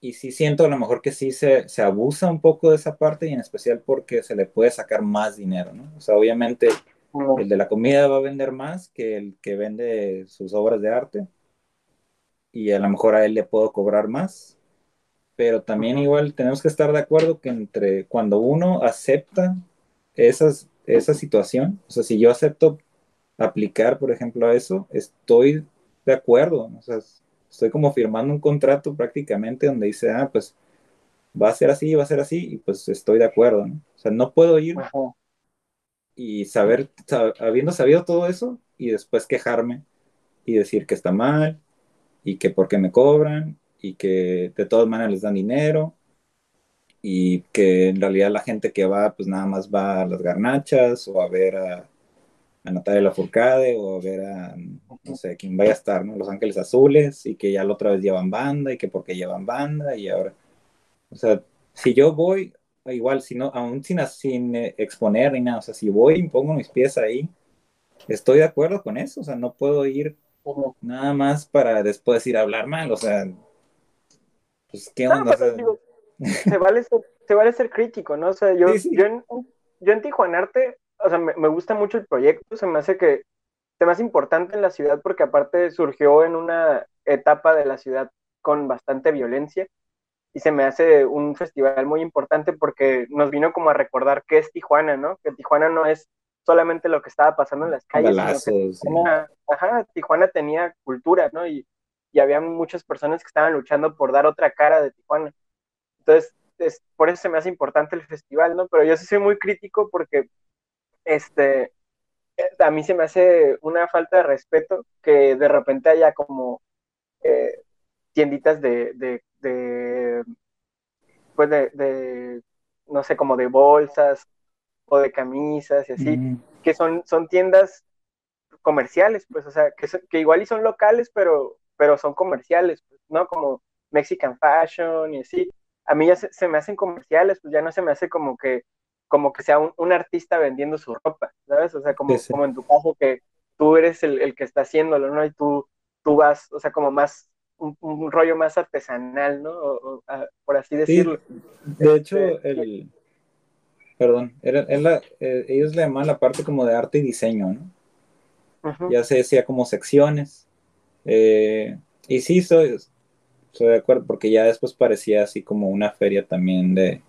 Y sí siento a lo mejor que sí se, se, abusa un poco de esa parte y en especial porque se le puede sacar más dinero, ¿no? O sea, obviamente el de la comida va a vender más que el que vende sus obras de arte y a lo mejor a él le puedo cobrar más, pero también igual tenemos que estar de acuerdo que entre cuando uno acepta esas, esa situación, o sea, si yo acepto aplicar, por ejemplo, a eso, estoy de acuerdo, o sea, estoy como firmando un contrato prácticamente donde dice, ah, pues va a ser así, va a ser así, y pues estoy de acuerdo, ¿no? O sea, no puedo ir y saber, habiendo sabido todo eso, y después quejarme y decir que está mal, y que porque me cobran, y que de todas maneras les dan dinero, y que en realidad la gente que va, pues nada más va a las garnachas o a ver a, a Natalia Lafourcade o a ver a, no sé, quién vaya a estar, ¿no? Los Ángeles Azules y que ya la otra vez llevan banda y que porque llevan banda y ahora, o sea, si yo voy, igual, si no, aún sin, sin exponer ni nada, o sea, si voy y pongo mis pies ahí, estoy de acuerdo con eso, o sea, no puedo ir nada más para después ir a hablar mal, o sea, pues qué onda. se, vale ser, se vale ser crítico, ¿no? O sea, yo, yo en, yo en Tijuanarte o sea, me, me, gusta mucho el proyecto, se me hace que se me hace importante en la ciudad porque aparte surgió en una etapa de la ciudad con bastante violencia y se me hace un festival muy importante porque nos vino como a recordar qué es Tijuana, ¿no? Que Tijuana no es solamente lo que estaba pasando en las calles. Tijuana, ajá, Tijuana tenía cultura, ¿no? Y, y había muchas personas que estaban luchando por dar otra cara de Tijuana. Entonces, es, por eso se me hace importante el festival, ¿no? Pero yo sí soy muy crítico porque este, a mí se me hace una falta de respeto que de repente haya como eh, tienditas de, de, de pues de, no sé, como de bolsas o de camisas y así, que son, son tiendas comerciales, pues, o sea, que, que igual y son locales, pero, pero son comerciales, pues, ¿no? Como Mexican Fashion y así. A mí ya se, se, me hacen comerciales, pues ya no se me hace como que como que sea un, artista vendiendo su ropa, ¿sabes? O sea, como, como en tu caso que tú eres el, que está haciéndolo, ¿no? Y tú, tú vas, o sea, como más, un, rollo más artesanal, ¿no? por así decirlo. De hecho, este, el... Perdón, era, la, eh, ellos le llaman la parte como de arte y diseño, ¿no? Ya se decía como secciones. Eh, y sí, soy, soy de acuerdo, porque ya después parecía así como una feria también de,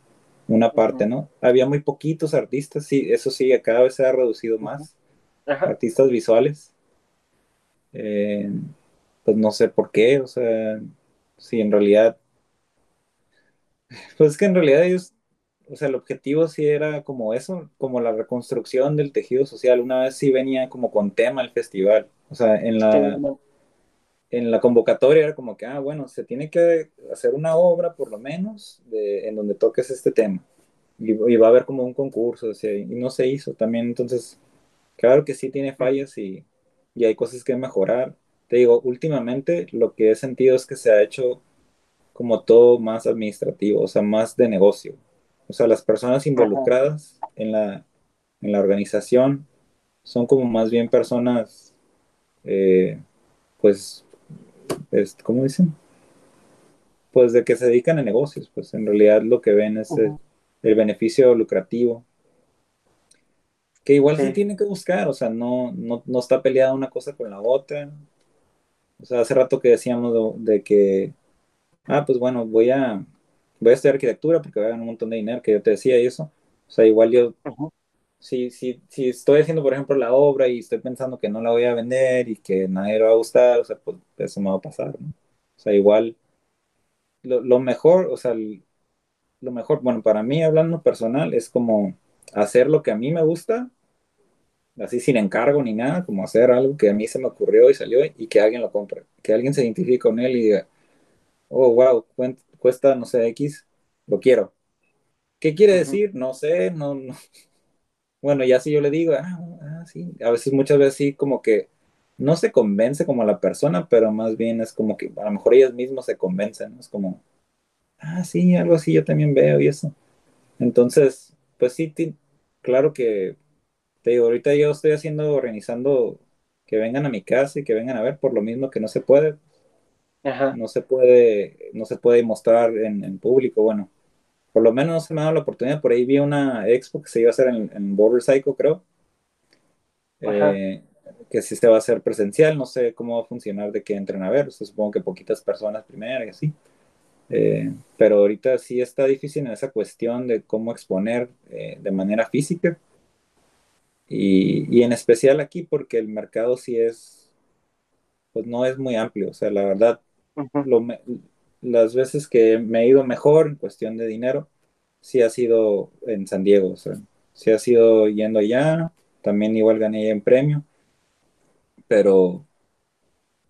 una parte, ¿no? Había muy poquitos artistas, sí, eso sí, cada vez se ha reducido más. Artistas visuales. Eh, pues no sé por qué, o sea, sí, en realidad, pues es que en realidad ellos, o sea, el objetivo sí era como eso, como la reconstrucción del tejido social. Una vez sí venía como con tema el festival, o sea, en la en la convocatoria era como que, ah, bueno, se tiene que hacer una obra por lo menos de, en donde toques este tema. Y, va a haber como un concurso, y no se hizo también. Entonces, claro que sí tiene fallas y, y hay cosas que mejorar. Te digo, últimamente lo que he sentido es que se ha hecho como todo más administrativo, o sea, más de negocio. O sea, las personas involucradas en la, en la organización son como más bien personas, eh, pues, ¿cómo dicen? Pues de que se dedican a negocios, pues en realidad lo que ven es el, beneficio lucrativo. Que igual se tiene que buscar, o sea, no, no, no, está peleada una cosa con la otra. O sea, hace rato que decíamos de, que, ah, pues bueno, voy a, voy a estudiar arquitectura porque voy a ganar un montón de dinero, que yo te decía y eso. O sea, igual yo si, si, si estoy haciendo, por ejemplo, la obra y estoy pensando que no la voy a vender y que nadie le va a gustar, o sea, pues eso me va a pasar, ¿no? O sea, igual, lo, lo mejor, o sea, lo mejor, bueno, para mí, hablando personal, es como hacer lo que a mí me gusta, así sin encargo ni nada, como hacer algo que a mí se me ocurrió y salió y que alguien lo compre, que alguien se identifique con él y diga, oh, wow, cuesta, no sé, X, lo quiero. ¿Qué quiere decir? No sé, no, no, bueno, ya si yo le digo, ah, ah, sí, a veces muchas veces sí como que no se convence como la persona, pero más bien es como que a lo mejor ellos mismos se convencen, es como, ah, sí, algo así yo también veo y eso. Entonces, pues sí, claro que te digo, ahorita yo estoy haciendo, organizando que vengan a mi casa y que vengan a ver, por lo mismo que no se puede, no se puede, no se puede mostrar en, público, bueno, por lo menos no se me ha dado la oportunidad, por ahí vi una expo que se iba a hacer en, en Border Psycho, creo, eh, que sí se va a hacer presencial, no sé cómo va a funcionar de que entren a ver, supongo que poquitas personas primero y así. Eh, pero ahorita sí está difícil en esa cuestión de cómo exponer eh, de manera física. Y, y, en especial aquí porque el mercado sí es, pues no es muy amplio. O sea, la verdad, las veces que me he ido mejor en cuestión de dinero, sí ha sido en San Diego. O sea, sí ha sido yendo allá. También igual gané en premio. Pero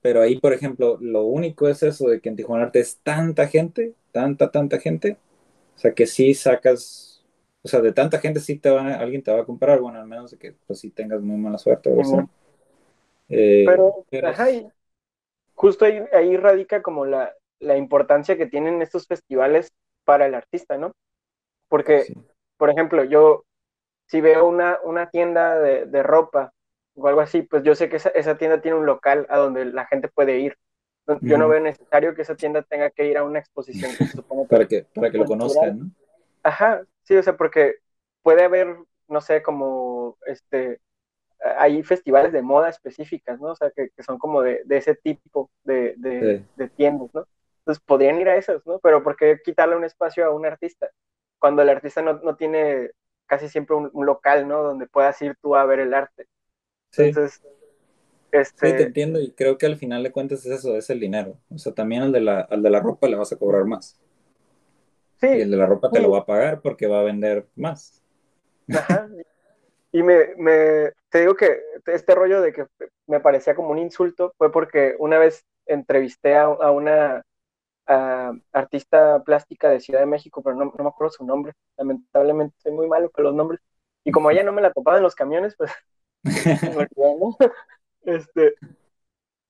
pero ahí, por ejemplo, lo único es eso de que en Tijuana Arte es tanta gente, tanta, tanta gente, o sea, que sí sacas, o sea, de tanta gente sí te va, alguien te va a comprar, bueno, al menos de que pues sí tengas muy mala suerte. Eh, pero, ajá, justo ahí, ahí radica como la, la, importancia que tienen estos festivales para el artista, ¿no? Porque, por ejemplo, yo, si veo una, una tienda de, de ropa o algo así, pues yo sé que esa, esa, tienda tiene un local a donde la gente puede ir. Yo no veo necesario que esa tienda tenga que ir a una exposición. para que, para que lo conozcan, ¿no? Ajá, sí, o sea, porque puede haber, no sé, como, este, hay festivales de moda específicas, ¿no? O sea, que, que son como de, de, ese tipo de, de, de, tiendas, ¿no? Entonces podrían ir a esas, ¿no? Pero ¿por qué quitarle un espacio a un artista? Cuando el artista no, no tiene casi siempre un, un, local, ¿no? Donde puedas ir tú a ver el arte. Entonces, este... Sí, te entiendo y creo que al final de cuentas es eso, es el dinero. O sea, también al de la, al de la ropa le vas a cobrar más. Sí. Y el de la ropa te lo va a pagar porque va a vender más. Ajá. Y me, me, te digo que este rollo de que me parecía como un insulto fue porque una vez entrevisté a, a una artista plástica de Ciudad de México, pero no, no, me acuerdo su nombre. Lamentablemente soy muy malo con los nombres. Y como ella no me la topaba en los camiones, pues este,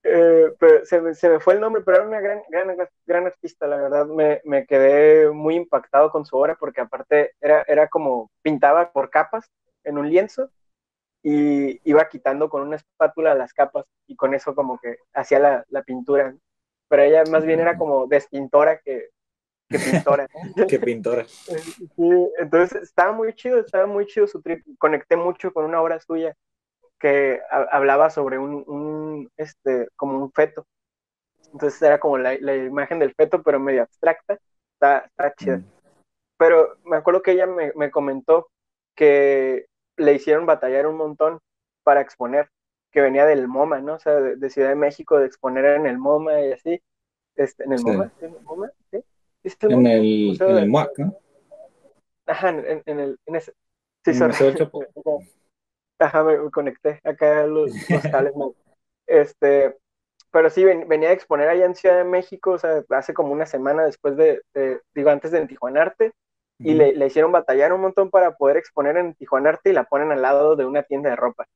eh, pero se, me, se, me, fue el nombre, pero era una gran, gran, gran artista, la verdad. Me, me, quedé muy impactado con su obra porque aparte era, era como pintaba por capas en un lienzo y iba quitando con una espátula las capas y con eso como que hacía la, la pintura. Pero ella más bien era como despintora que, que pintora. que pintora. Sí, entonces estaba muy chido, estaba muy chido su trip. Conecté mucho con una obra suya que hablaba sobre un, un, este, como un feto. Entonces era como la, la imagen del feto, pero medio abstracta. Está, está chida. Mm. Pero me acuerdo que ella me, me, comentó que le hicieron batallar un montón para exponer, que venía del MoMA, ¿no? O sea, de, de Ciudad de México, de exponer en el MoMA y así. Este, ¿En el sí. MoMA? ¿En el MoMA? ¿Sí? ¿Este en? El, en el MOAC, ¿no? Ajá, en, en, el, en ese. Sí, sorry. Ajá, me conecté acá los, este, pero sí, ven, venía a exponer allá en Ciudad de México, o sea, hace como una semana después de, de digo, antes de en Tijuanarte, y uh -huh. le, le, hicieron batallar un montón para poder exponer en Tijuanarte y la ponen al lado de una tienda de ropa.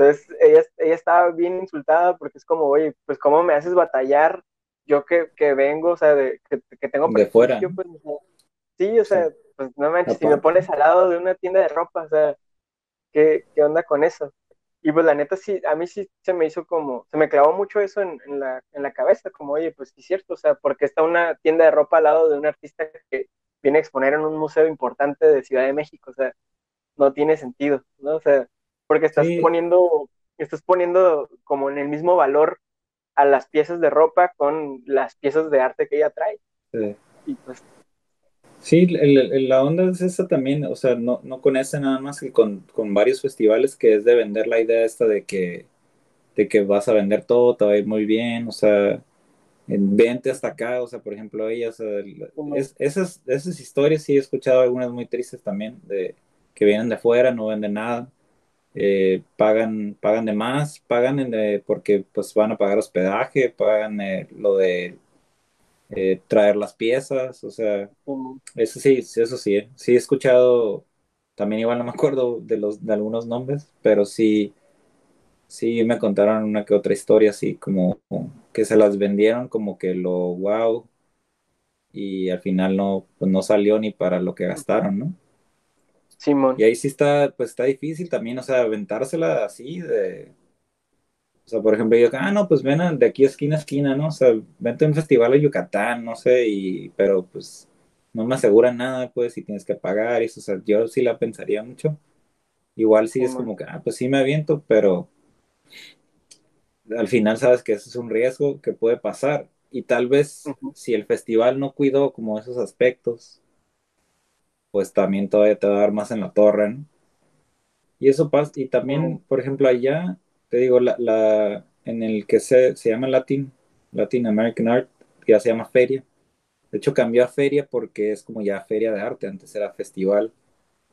Entonces, ella, ella estaba bien insultada porque es como, oye, pues, ¿cómo me haces batallar? Yo que, que vengo, o sea, de, que, que tengo de fuera. Pues, sí, o sea, sí. pues no manches, si me pones al lado de una tienda de ropa, o sea, ¿qué, qué onda con eso? Y pues la neta sí, a mí sí se me hizo como, se me clavó mucho eso en, en, la, en la cabeza, como, oye, pues sí es cierto, o sea, porque está una tienda de ropa al lado de un artista que viene a exponer en un museo importante de Ciudad de México, o sea, no tiene sentido, ¿no? O sea, porque estás sí. poniendo, estás poniendo como en el mismo valor a las piezas de ropa con las piezas de arte que ella trae. Sí. Y pues Sí, el, el, la onda es esa también, o sea, no, no con ese nada más que con, con, varios festivales que es de vender la idea esta de que, de que vas a vender todo, te va a ir muy bien, o sea, en, vente hasta acá, o sea, por ejemplo, ella, o sea, es, esas, esas historias sí he escuchado algunas muy tristes también, de que vienen de afuera, no venden nada, eh, pagan, pagan de más, pagan de, porque pues van a pagar hospedaje, pagan eh, lo de eh, traer las piezas, o sea, eso sí, eso sí, eh. sí he escuchado, también igual no me acuerdo de, los, de algunos nombres, pero sí, sí me contaron una que otra historia así, como que se las vendieron como que lo wow, y al final no, pues no salió ni para lo que gastaron, ¿no? Simón. Y ahí sí está, pues está difícil también, o sea, aventársela así de... O sea, por ejemplo, yo, ah, no, pues ven de aquí a esquina a esquina, ¿no? O sea, vente a un festival de Yucatán, no sé, y, pero pues no me aseguran nada, pues, si tienes que pagar, y eso, o sea, yo sí la pensaría mucho. Igual sí es como que, ah, pues sí me aviento, pero al final sabes que eso es un riesgo que puede pasar. Y tal vez si el festival no cuidó como esos aspectos, pues también todavía te va a dar más en la torre, ¿no? Y eso pasa, y también, por ejemplo, allá, te digo, la, la en el que se, se llama Latin, Latin American Art, ya se llama feria. De hecho, cambió a feria porque es como ya feria de arte, antes era festival,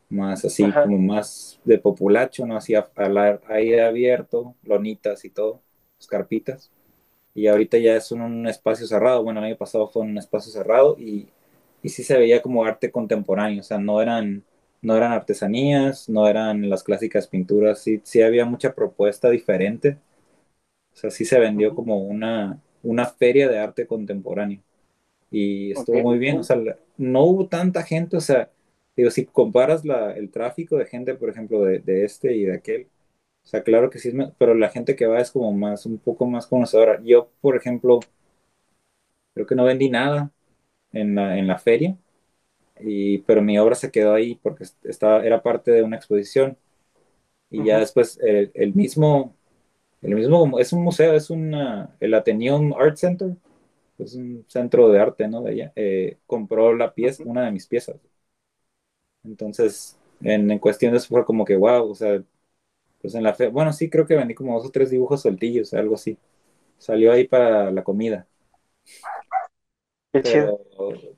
más así, como más de populacho, ¿no? Así al aire abierto, lonitas y todo, escarpitas. Y ahorita ya es un, un espacio cerrado, bueno, el año pasado fue un espacio cerrado y y sí se veía como arte contemporáneo, o sea, no eran, no eran artesanías, no eran las clásicas pinturas, sí, sí había mucha propuesta diferente, o sea, sí se vendió como una, una feria de arte contemporáneo. Y estuvo muy bien, o sea, no hubo tanta gente, o sea, digo, si comparas la, el tráfico de gente, por ejemplo, de, de este y de aquel, o sea, claro que sí, pero la gente que va es como más, un poco más conocedora. Yo, por ejemplo, creo que no vendí nada en la, en la feria, y, pero mi obra se quedó ahí porque estaba, era parte de una exposición. Y ya después el, el, mismo, el mismo, es un museo, es una, el Athenaeum Art Center, es un centro de arte, ¿no? De ella eh, compró la pieza, una de mis piezas. Entonces, en, en cuestión de eso fue como que, wow, o sea, pues en la fe, bueno, sí, creo que vendí como dos o tres dibujos soltillos, algo así. Salió ahí para la comida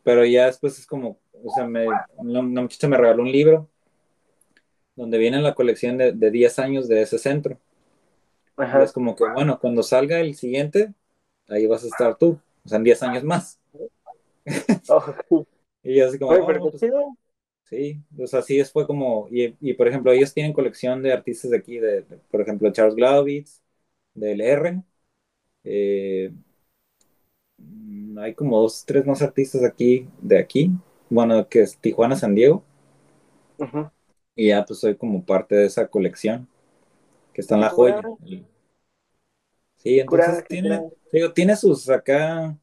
pero, ya después es como, o sea, me, una, muchacha me regaló un libro donde viene la colección de, de 10 años de ese centro. Es como que, bueno, cuando salga el siguiente, ahí vas a estar tú, o sea, en 10 años más. y así como, oh, pues, sí, o sea, así es, fue como, y, y, por ejemplo, ellos tienen colección de artistas de aquí, de, por ejemplo, Charles Glaubitz, del R, eh, hay como dos, tres más artistas aquí, de aquí, bueno, que es Tijuana, San Diego. Y ya pues soy como parte de esa colección que está en la joya. Sí, entonces tiene, digo, tiene sus acá,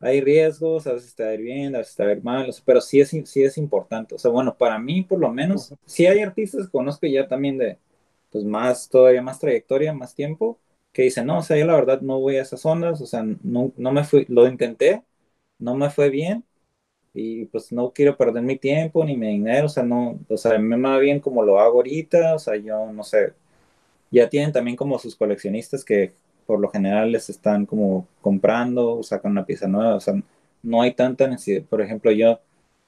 hay riesgos, a veces está bien, a veces está mal, pero sí es, sí es importante. O sea, bueno, para mí por lo menos, sí hay artistas que conozco ya también de, pues más, todavía más trayectoria, más tiempo, que dicen, no, o sea, yo la verdad no voy a esas ondas, o sea, no, no me fui, lo intenté, no me fue bien y pues no quiero perder mi tiempo ni mi dinero, o sea, no, o sea, me va bien como lo hago ahorita, o sea, yo no sé, ya tienen también como sus coleccionistas que por lo general les están como comprando, o sacan una pieza nueva, o sea, no hay tanta necesidad, por ejemplo, yo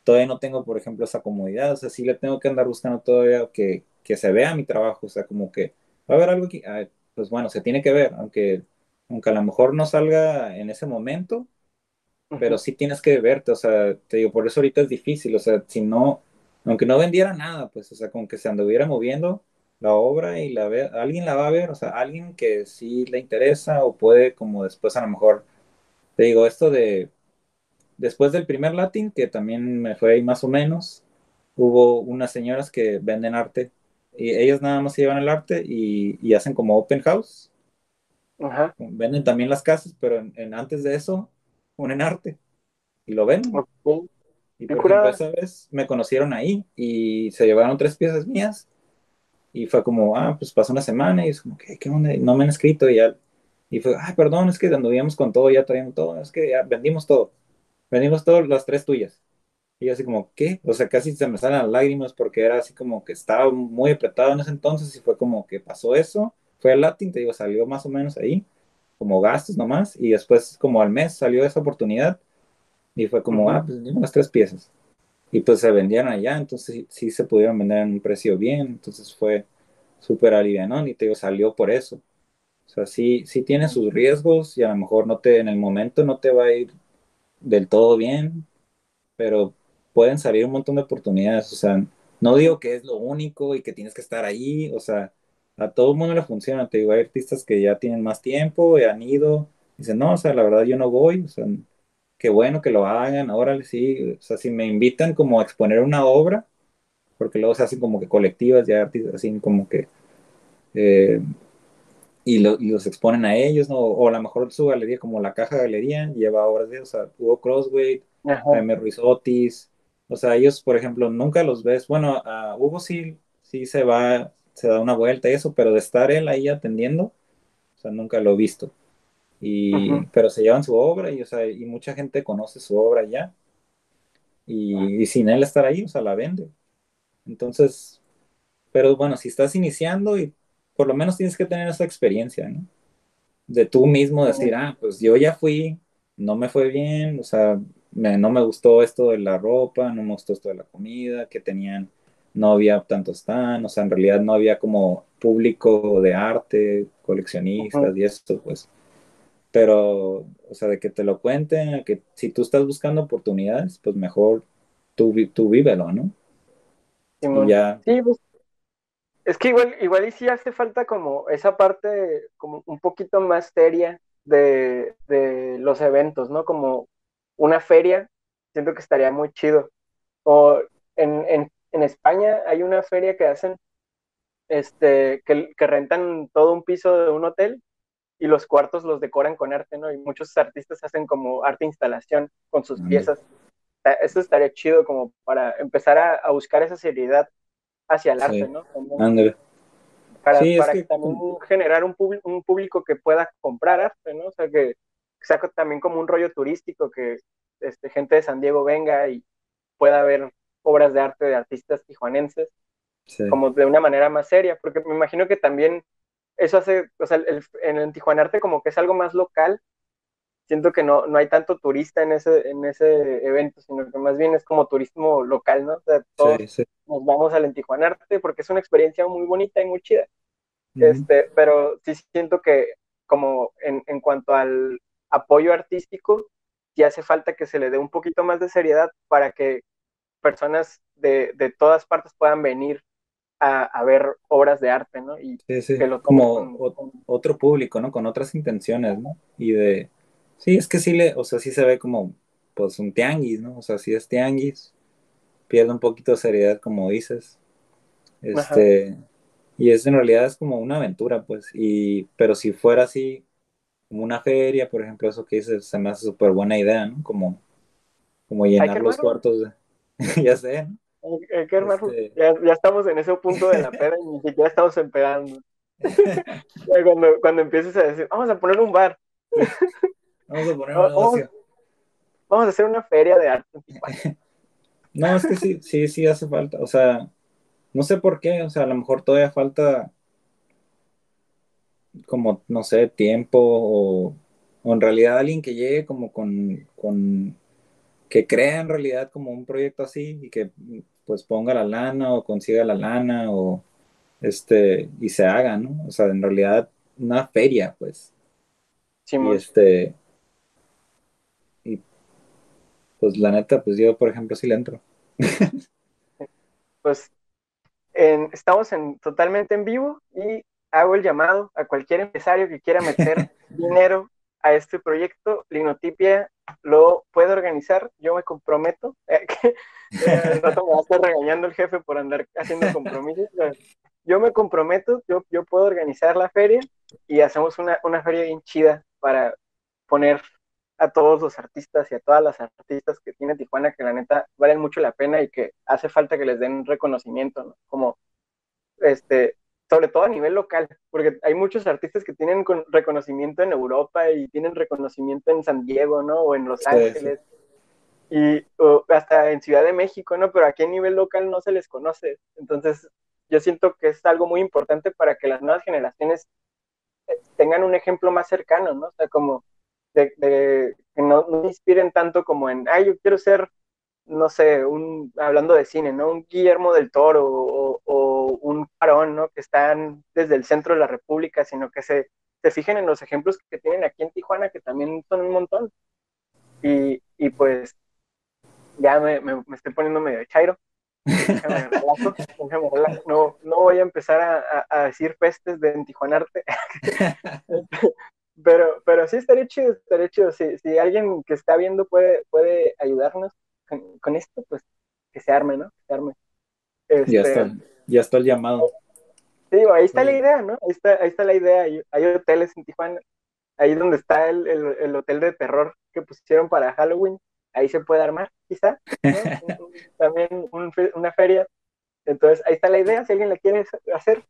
todavía no tengo, por ejemplo, esa comodidad, o sea, sí le tengo que andar buscando todavía que, que se vea mi trabajo, o sea, como que va a haber algo aquí, pues bueno, se tiene que ver, aunque, aunque a lo mejor no salga en ese momento, pero sí tienes que verte, o sea, te digo, por eso ahorita es difícil, o sea, si no, aunque no vendiera nada, pues, o sea, con que se anduviera moviendo la obra y la ve, alguien la va a ver, o sea, alguien que sí le interesa o puede como después a lo mejor, te digo, esto de, después del primer Latin, que también me fue ahí más o menos, hubo unas señoras que venden arte y ellos nada más se llevan el arte y, hacen como open house. Venden también las casas, pero en, antes de eso ponen arte y lo ven. Y por ejemplo, esa vez me conocieron ahí y se llevaron tres piezas mías y fue como, ah, pues pasó una semana y es como, ¿qué, qué onda? No me han escrito y ya. Y fue, ah, perdón, es que anduvíamos con todo, ya traíamos todo, es que ya vendimos todo. Vendimos todas las tres tuyas. Y así como, ¿qué? O sea, casi se me salen las lágrimas porque era así como que estaba muy apretado en ese entonces y fue como que pasó eso. Fue el Latin, te digo, salió más o menos ahí, como gastos nomás. Y después, como al mes, salió esa oportunidad y fue como, ah, pues las tres piezas. Y pues se vendían allá, entonces sí, se pudieron vender en un precio bien. Entonces fue súper alivianón y te digo, salió por eso. O sea, sí, sí tiene sus riesgos y a lo mejor no te, en el momento no te va a ir del todo bien, pero pueden salir un montón de oportunidades, o sea, no digo que es lo único y que tienes que estar ahí, o sea, a todo el mundo le funciona, te digo, hay artistas que ya tienen más tiempo, y han ido, dicen, no, o sea, la verdad yo no voy, o sea, qué bueno que lo hagan, órale, sí, o sea, si me invitan como a exponer una obra, porque luego se hacen como que colectivas de artistas, así como que, eh, y, los exponen a ellos, ¿no? O a lo mejor su galería, como la Caja Galería, lleva obras de, o sea, Hugo Crossway, Jaime Ruiz Otis, o sea, ellos, por ejemplo, nunca los ves, bueno, a Hugo sí, sí se va, se da una vuelta y eso, pero de estar él ahí atendiendo, o sea, nunca lo he visto. Y, Pero se llevan su obra y, o sea, y mucha gente conoce su obra ya. Y, y, sin él estar ahí, o sea, la vende. Entonces, pero bueno, si estás iniciando y por lo menos tienes que tener esa experiencia, ¿no? De tú mismo decir, ah, pues yo ya fui, no me fue bien, o sea, no me gustó esto de la ropa, no me gustó esto de la comida, que tenían, no había tantos tan, o sea, en realidad no había como público de arte, coleccionistas y esto, pues. Pero, o sea, de que te lo cuenten, que si tú estás buscando oportunidades, pues mejor tú, tú vívelo, ¿no? ya. Sí, pues, es que igual, igual y sí hace falta como esa parte como un poquito más seria de, de los eventos, ¿no? Como una feria, siento que estaría muy chido. O en, en, en España hay una feria que hacen, este, que, que, rentan todo un piso de un hotel y los cuartos los decoran con arte, ¿no? Y muchos artistas hacen como arte instalación con sus piezas. Eso estaría chido como para empezar a, a buscar esa seriedad hacia el arte, ¿no? Para, para que... también generar un, un público que pueda comprar arte, ¿no? O sea, que, saco también como un rollo turístico que este, gente de San Diego venga y pueda ver obras de arte de artistas tijuanenses, como de una manera más seria, porque me imagino que también eso hace, o sea, el, en el Tijuanarte como que es algo más local, siento que no, no hay tanto turista en ese, en ese evento, sino que más bien es como turismo local, ¿no? O sea, todos nos vamos al Tijuanarte porque es una experiencia muy bonita y muy chida. este, pero sí siento que como en, en cuanto al, apoyo artístico, y hace falta que se le dé un poquito más de seriedad para que personas de, de todas partes puedan venir a, a, ver obras de arte, ¿no? Y sí, sí. como otro público, ¿no? Con otras intenciones, ¿no? Y de, sí, es que sí le, o sea, sí se ve como, pues, un tianguis, ¿no? O sea, si es tianguis, pierde un poquito de seriedad, como dices. Este, y es en realidad es como una aventura, pues, y, pero si fuera así, como una feria, por ejemplo, eso que dices, se me hace súper buena idea, ¿no? Como, como llenar los cuartos, de... ya sé, ¿no? Este ya, ya, estamos en ese punto de la peda y ni siquiera estamos empedando. cuando, cuando empieces a decir, vamos a poner un bar. Vamos a poner un negocio. Vamos a hacer una feria de arte. no, es que sí, sí, sí hace falta. O sea, no sé por qué, o sea, a lo mejor todavía falta como, no sé, tiempo o, en realidad alguien que llegue como con, con, que crea en realidad como un proyecto así y que pues ponga la lana o consiga la lana o este y se haga, ¿no? O sea, en realidad una feria, pues. Sí, y este y pues la neta, pues yo por ejemplo sí le entro. pues en, estamos en totalmente en vivo y hago el llamado a cualquier empresario que quiera meter dinero a este proyecto. Linotipia lo puede organizar, yo me comprometo. Que, eh, rato me va a estar regañando el jefe por andar haciendo compromisos. Yo me comprometo, yo, yo puedo organizar la feria y hacemos una, una feria bien chida para poner a todos los artistas y a todas las artistas que tiene Tijuana que la neta valen mucho la pena y que hace falta que les den reconocimiento, ¿no? Como este sobre todo a nivel local, porque hay muchos artistas que tienen reconocimiento en Europa y tienen reconocimiento en San Diego, ¿no? O en Los Ángeles. Y hasta en Ciudad de México, ¿no? Pero aquí a nivel local no se les conoce. Entonces, yo siento que es algo muy importante para que las nuevas generaciones eh, tengan un ejemplo más cercano, ¿no? O sea, como de, que no, no inspiren tanto como en, ay, yo quiero ser no sé, un, hablando de cine, ¿no? Un Guillermo del Toro o, un Parón, ¿no? Que están desde el centro de la República, sino que se, se fijen en los ejemplos que tienen aquí en Tijuana, que también son un montón. Y, y pues ya me, me, estoy poniendo medio chairo. no, no voy a empezar a, a, decir pestes de Tijuanarte. pero, pero sí estaría chido, estaría chido. Si, si alguien que está viendo puede, puede ayudarnos con, esto, pues que se arme, ¿no? Que se arme. ya este, está, ya está el llamado. Sí, ahí está la idea, ¿no? Ahí está, ahí está la idea. Hay, hoteles en Tijuana, ahí donde está el, el, hotel de terror que pusieron para Halloween, ahí se puede armar, quizá, también una feria. Entonces, ahí está la idea, si alguien la quiere hacer,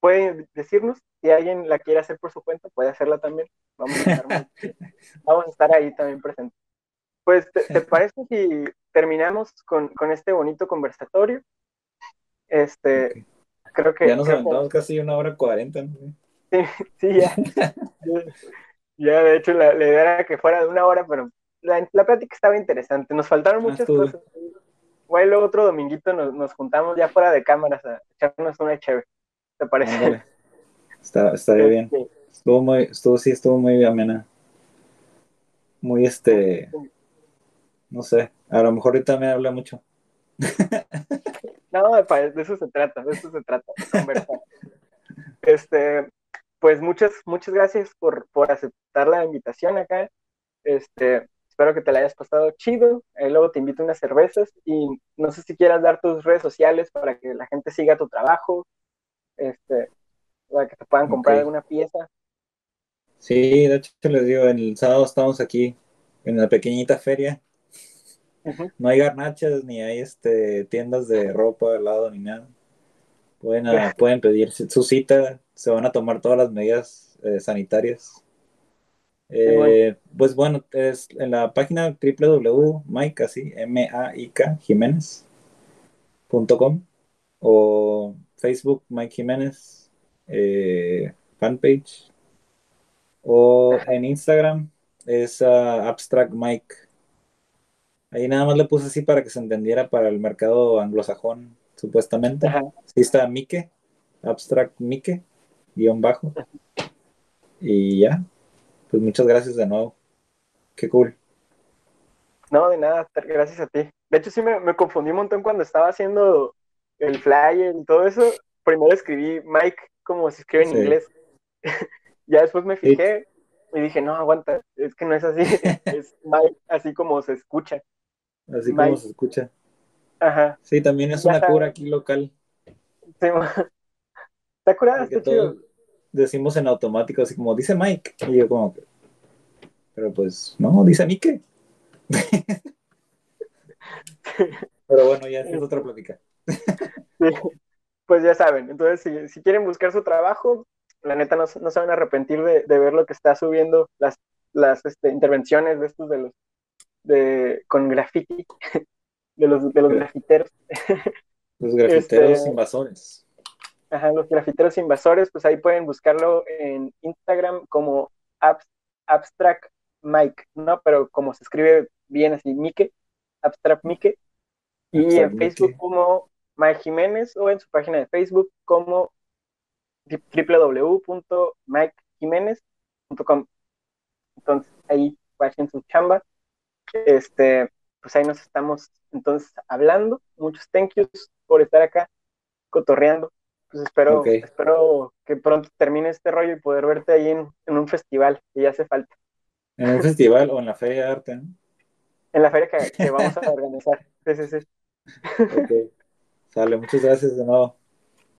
puede decirnos, si alguien la quiere hacer por su cuenta, puede hacerla también. Vamos a estar, vamos a estar ahí también presentes. Pues, ¿te, parece si terminamos con, con, este bonito conversatorio? Este, creo que... Ya nos aventamos casi una hora cuarenta, Sí, sí, ya. ya, de hecho, la, idea era que fuera de una hora, pero la, la plática estaba interesante. Nos faltaron ah, muchas cosas. Igual luego otro dominguito nos, nos, juntamos ya fuera de cámaras a echarnos una chévere. ¿Te parece? Está, está bien. Estuvo muy, estuvo, sí, estuvo muy amena. Muy este, no sé, a lo mejor ahorita me habla mucho. No, de eso se trata, de eso se trata, conversar. Este, pues muchas, muchas gracias por, por aceptar la invitación acá. Este, espero que te la hayas pasado chido. luego te invito a unas cervezas y no sé si quieras dar tus redes sociales para que la gente siga tu trabajo, este, para que te puedan comprar alguna pieza. Sí, de hecho les digo, el sábado estamos aquí en la pequeñita feria. No hay garnachas ni hay este tiendas de ropa al lado ni nada. Pueden, ah, pueden pedir su cita, se van a tomar todas las medidas eh, sanitarias. Eh, pues bueno, es en la página www.mike, así, M-A-I-K, Jiménez.com o Facebook Mike Jiménez, eh, fanpage, o en Instagram es ah, Abstract Mike. Ahí nada más le puse así para que se entendiera para el mercado anglosajón, supuestamente. Ajá. Sí está Mike, Abstract Mike, guion bajo. Y ya, pues muchas gracias de nuevo. Qué cool. No, de nada, gracias a ti. De hecho, sí me, me confundí un montón cuando estaba haciendo el flyer y todo eso, primero escribí Mike como se escribe en inglés. ya después me fijé y dije, no, aguanta, es que no es así, es Mike así como se escucha. Así como se escucha. Ajá. Sí, también es una cura aquí local. Sí, está curada, está chido. Decimos en automático, así como, dice Mike. Y yo como, pero pues, no, dice Mike. pero bueno, ya es otra plática. pues ya saben, entonces si, quieren buscar su trabajo, la neta no, se van a arrepentir de, ver lo que está subiendo las, las este, intervenciones de estos de los de con graffiti de los de los grafiteros. Los grafiteros este, invasores. Ajá, los grafiteros invasores, pues ahí pueden buscarlo en Instagram como abstract Mike, ¿no? Pero como se escribe bien así, Mike, abstract Mike. Y en Facebook como Mike Jiménez o en su página de Facebook como www.mikejiménez.com. Entonces ahí vayan su chamba. Este, pues ahí nos estamos entonces hablando. Muchos thank yous por estar acá cotorreando. Pues espero, espero que pronto termine este rollo y poder verte ahí en, un festival que ya hace falta. ¿En un festival o en la Feria de Arte? En la feria que, vamos a organizar. Sí, sí, sí. Dale, muchas gracias de nuevo.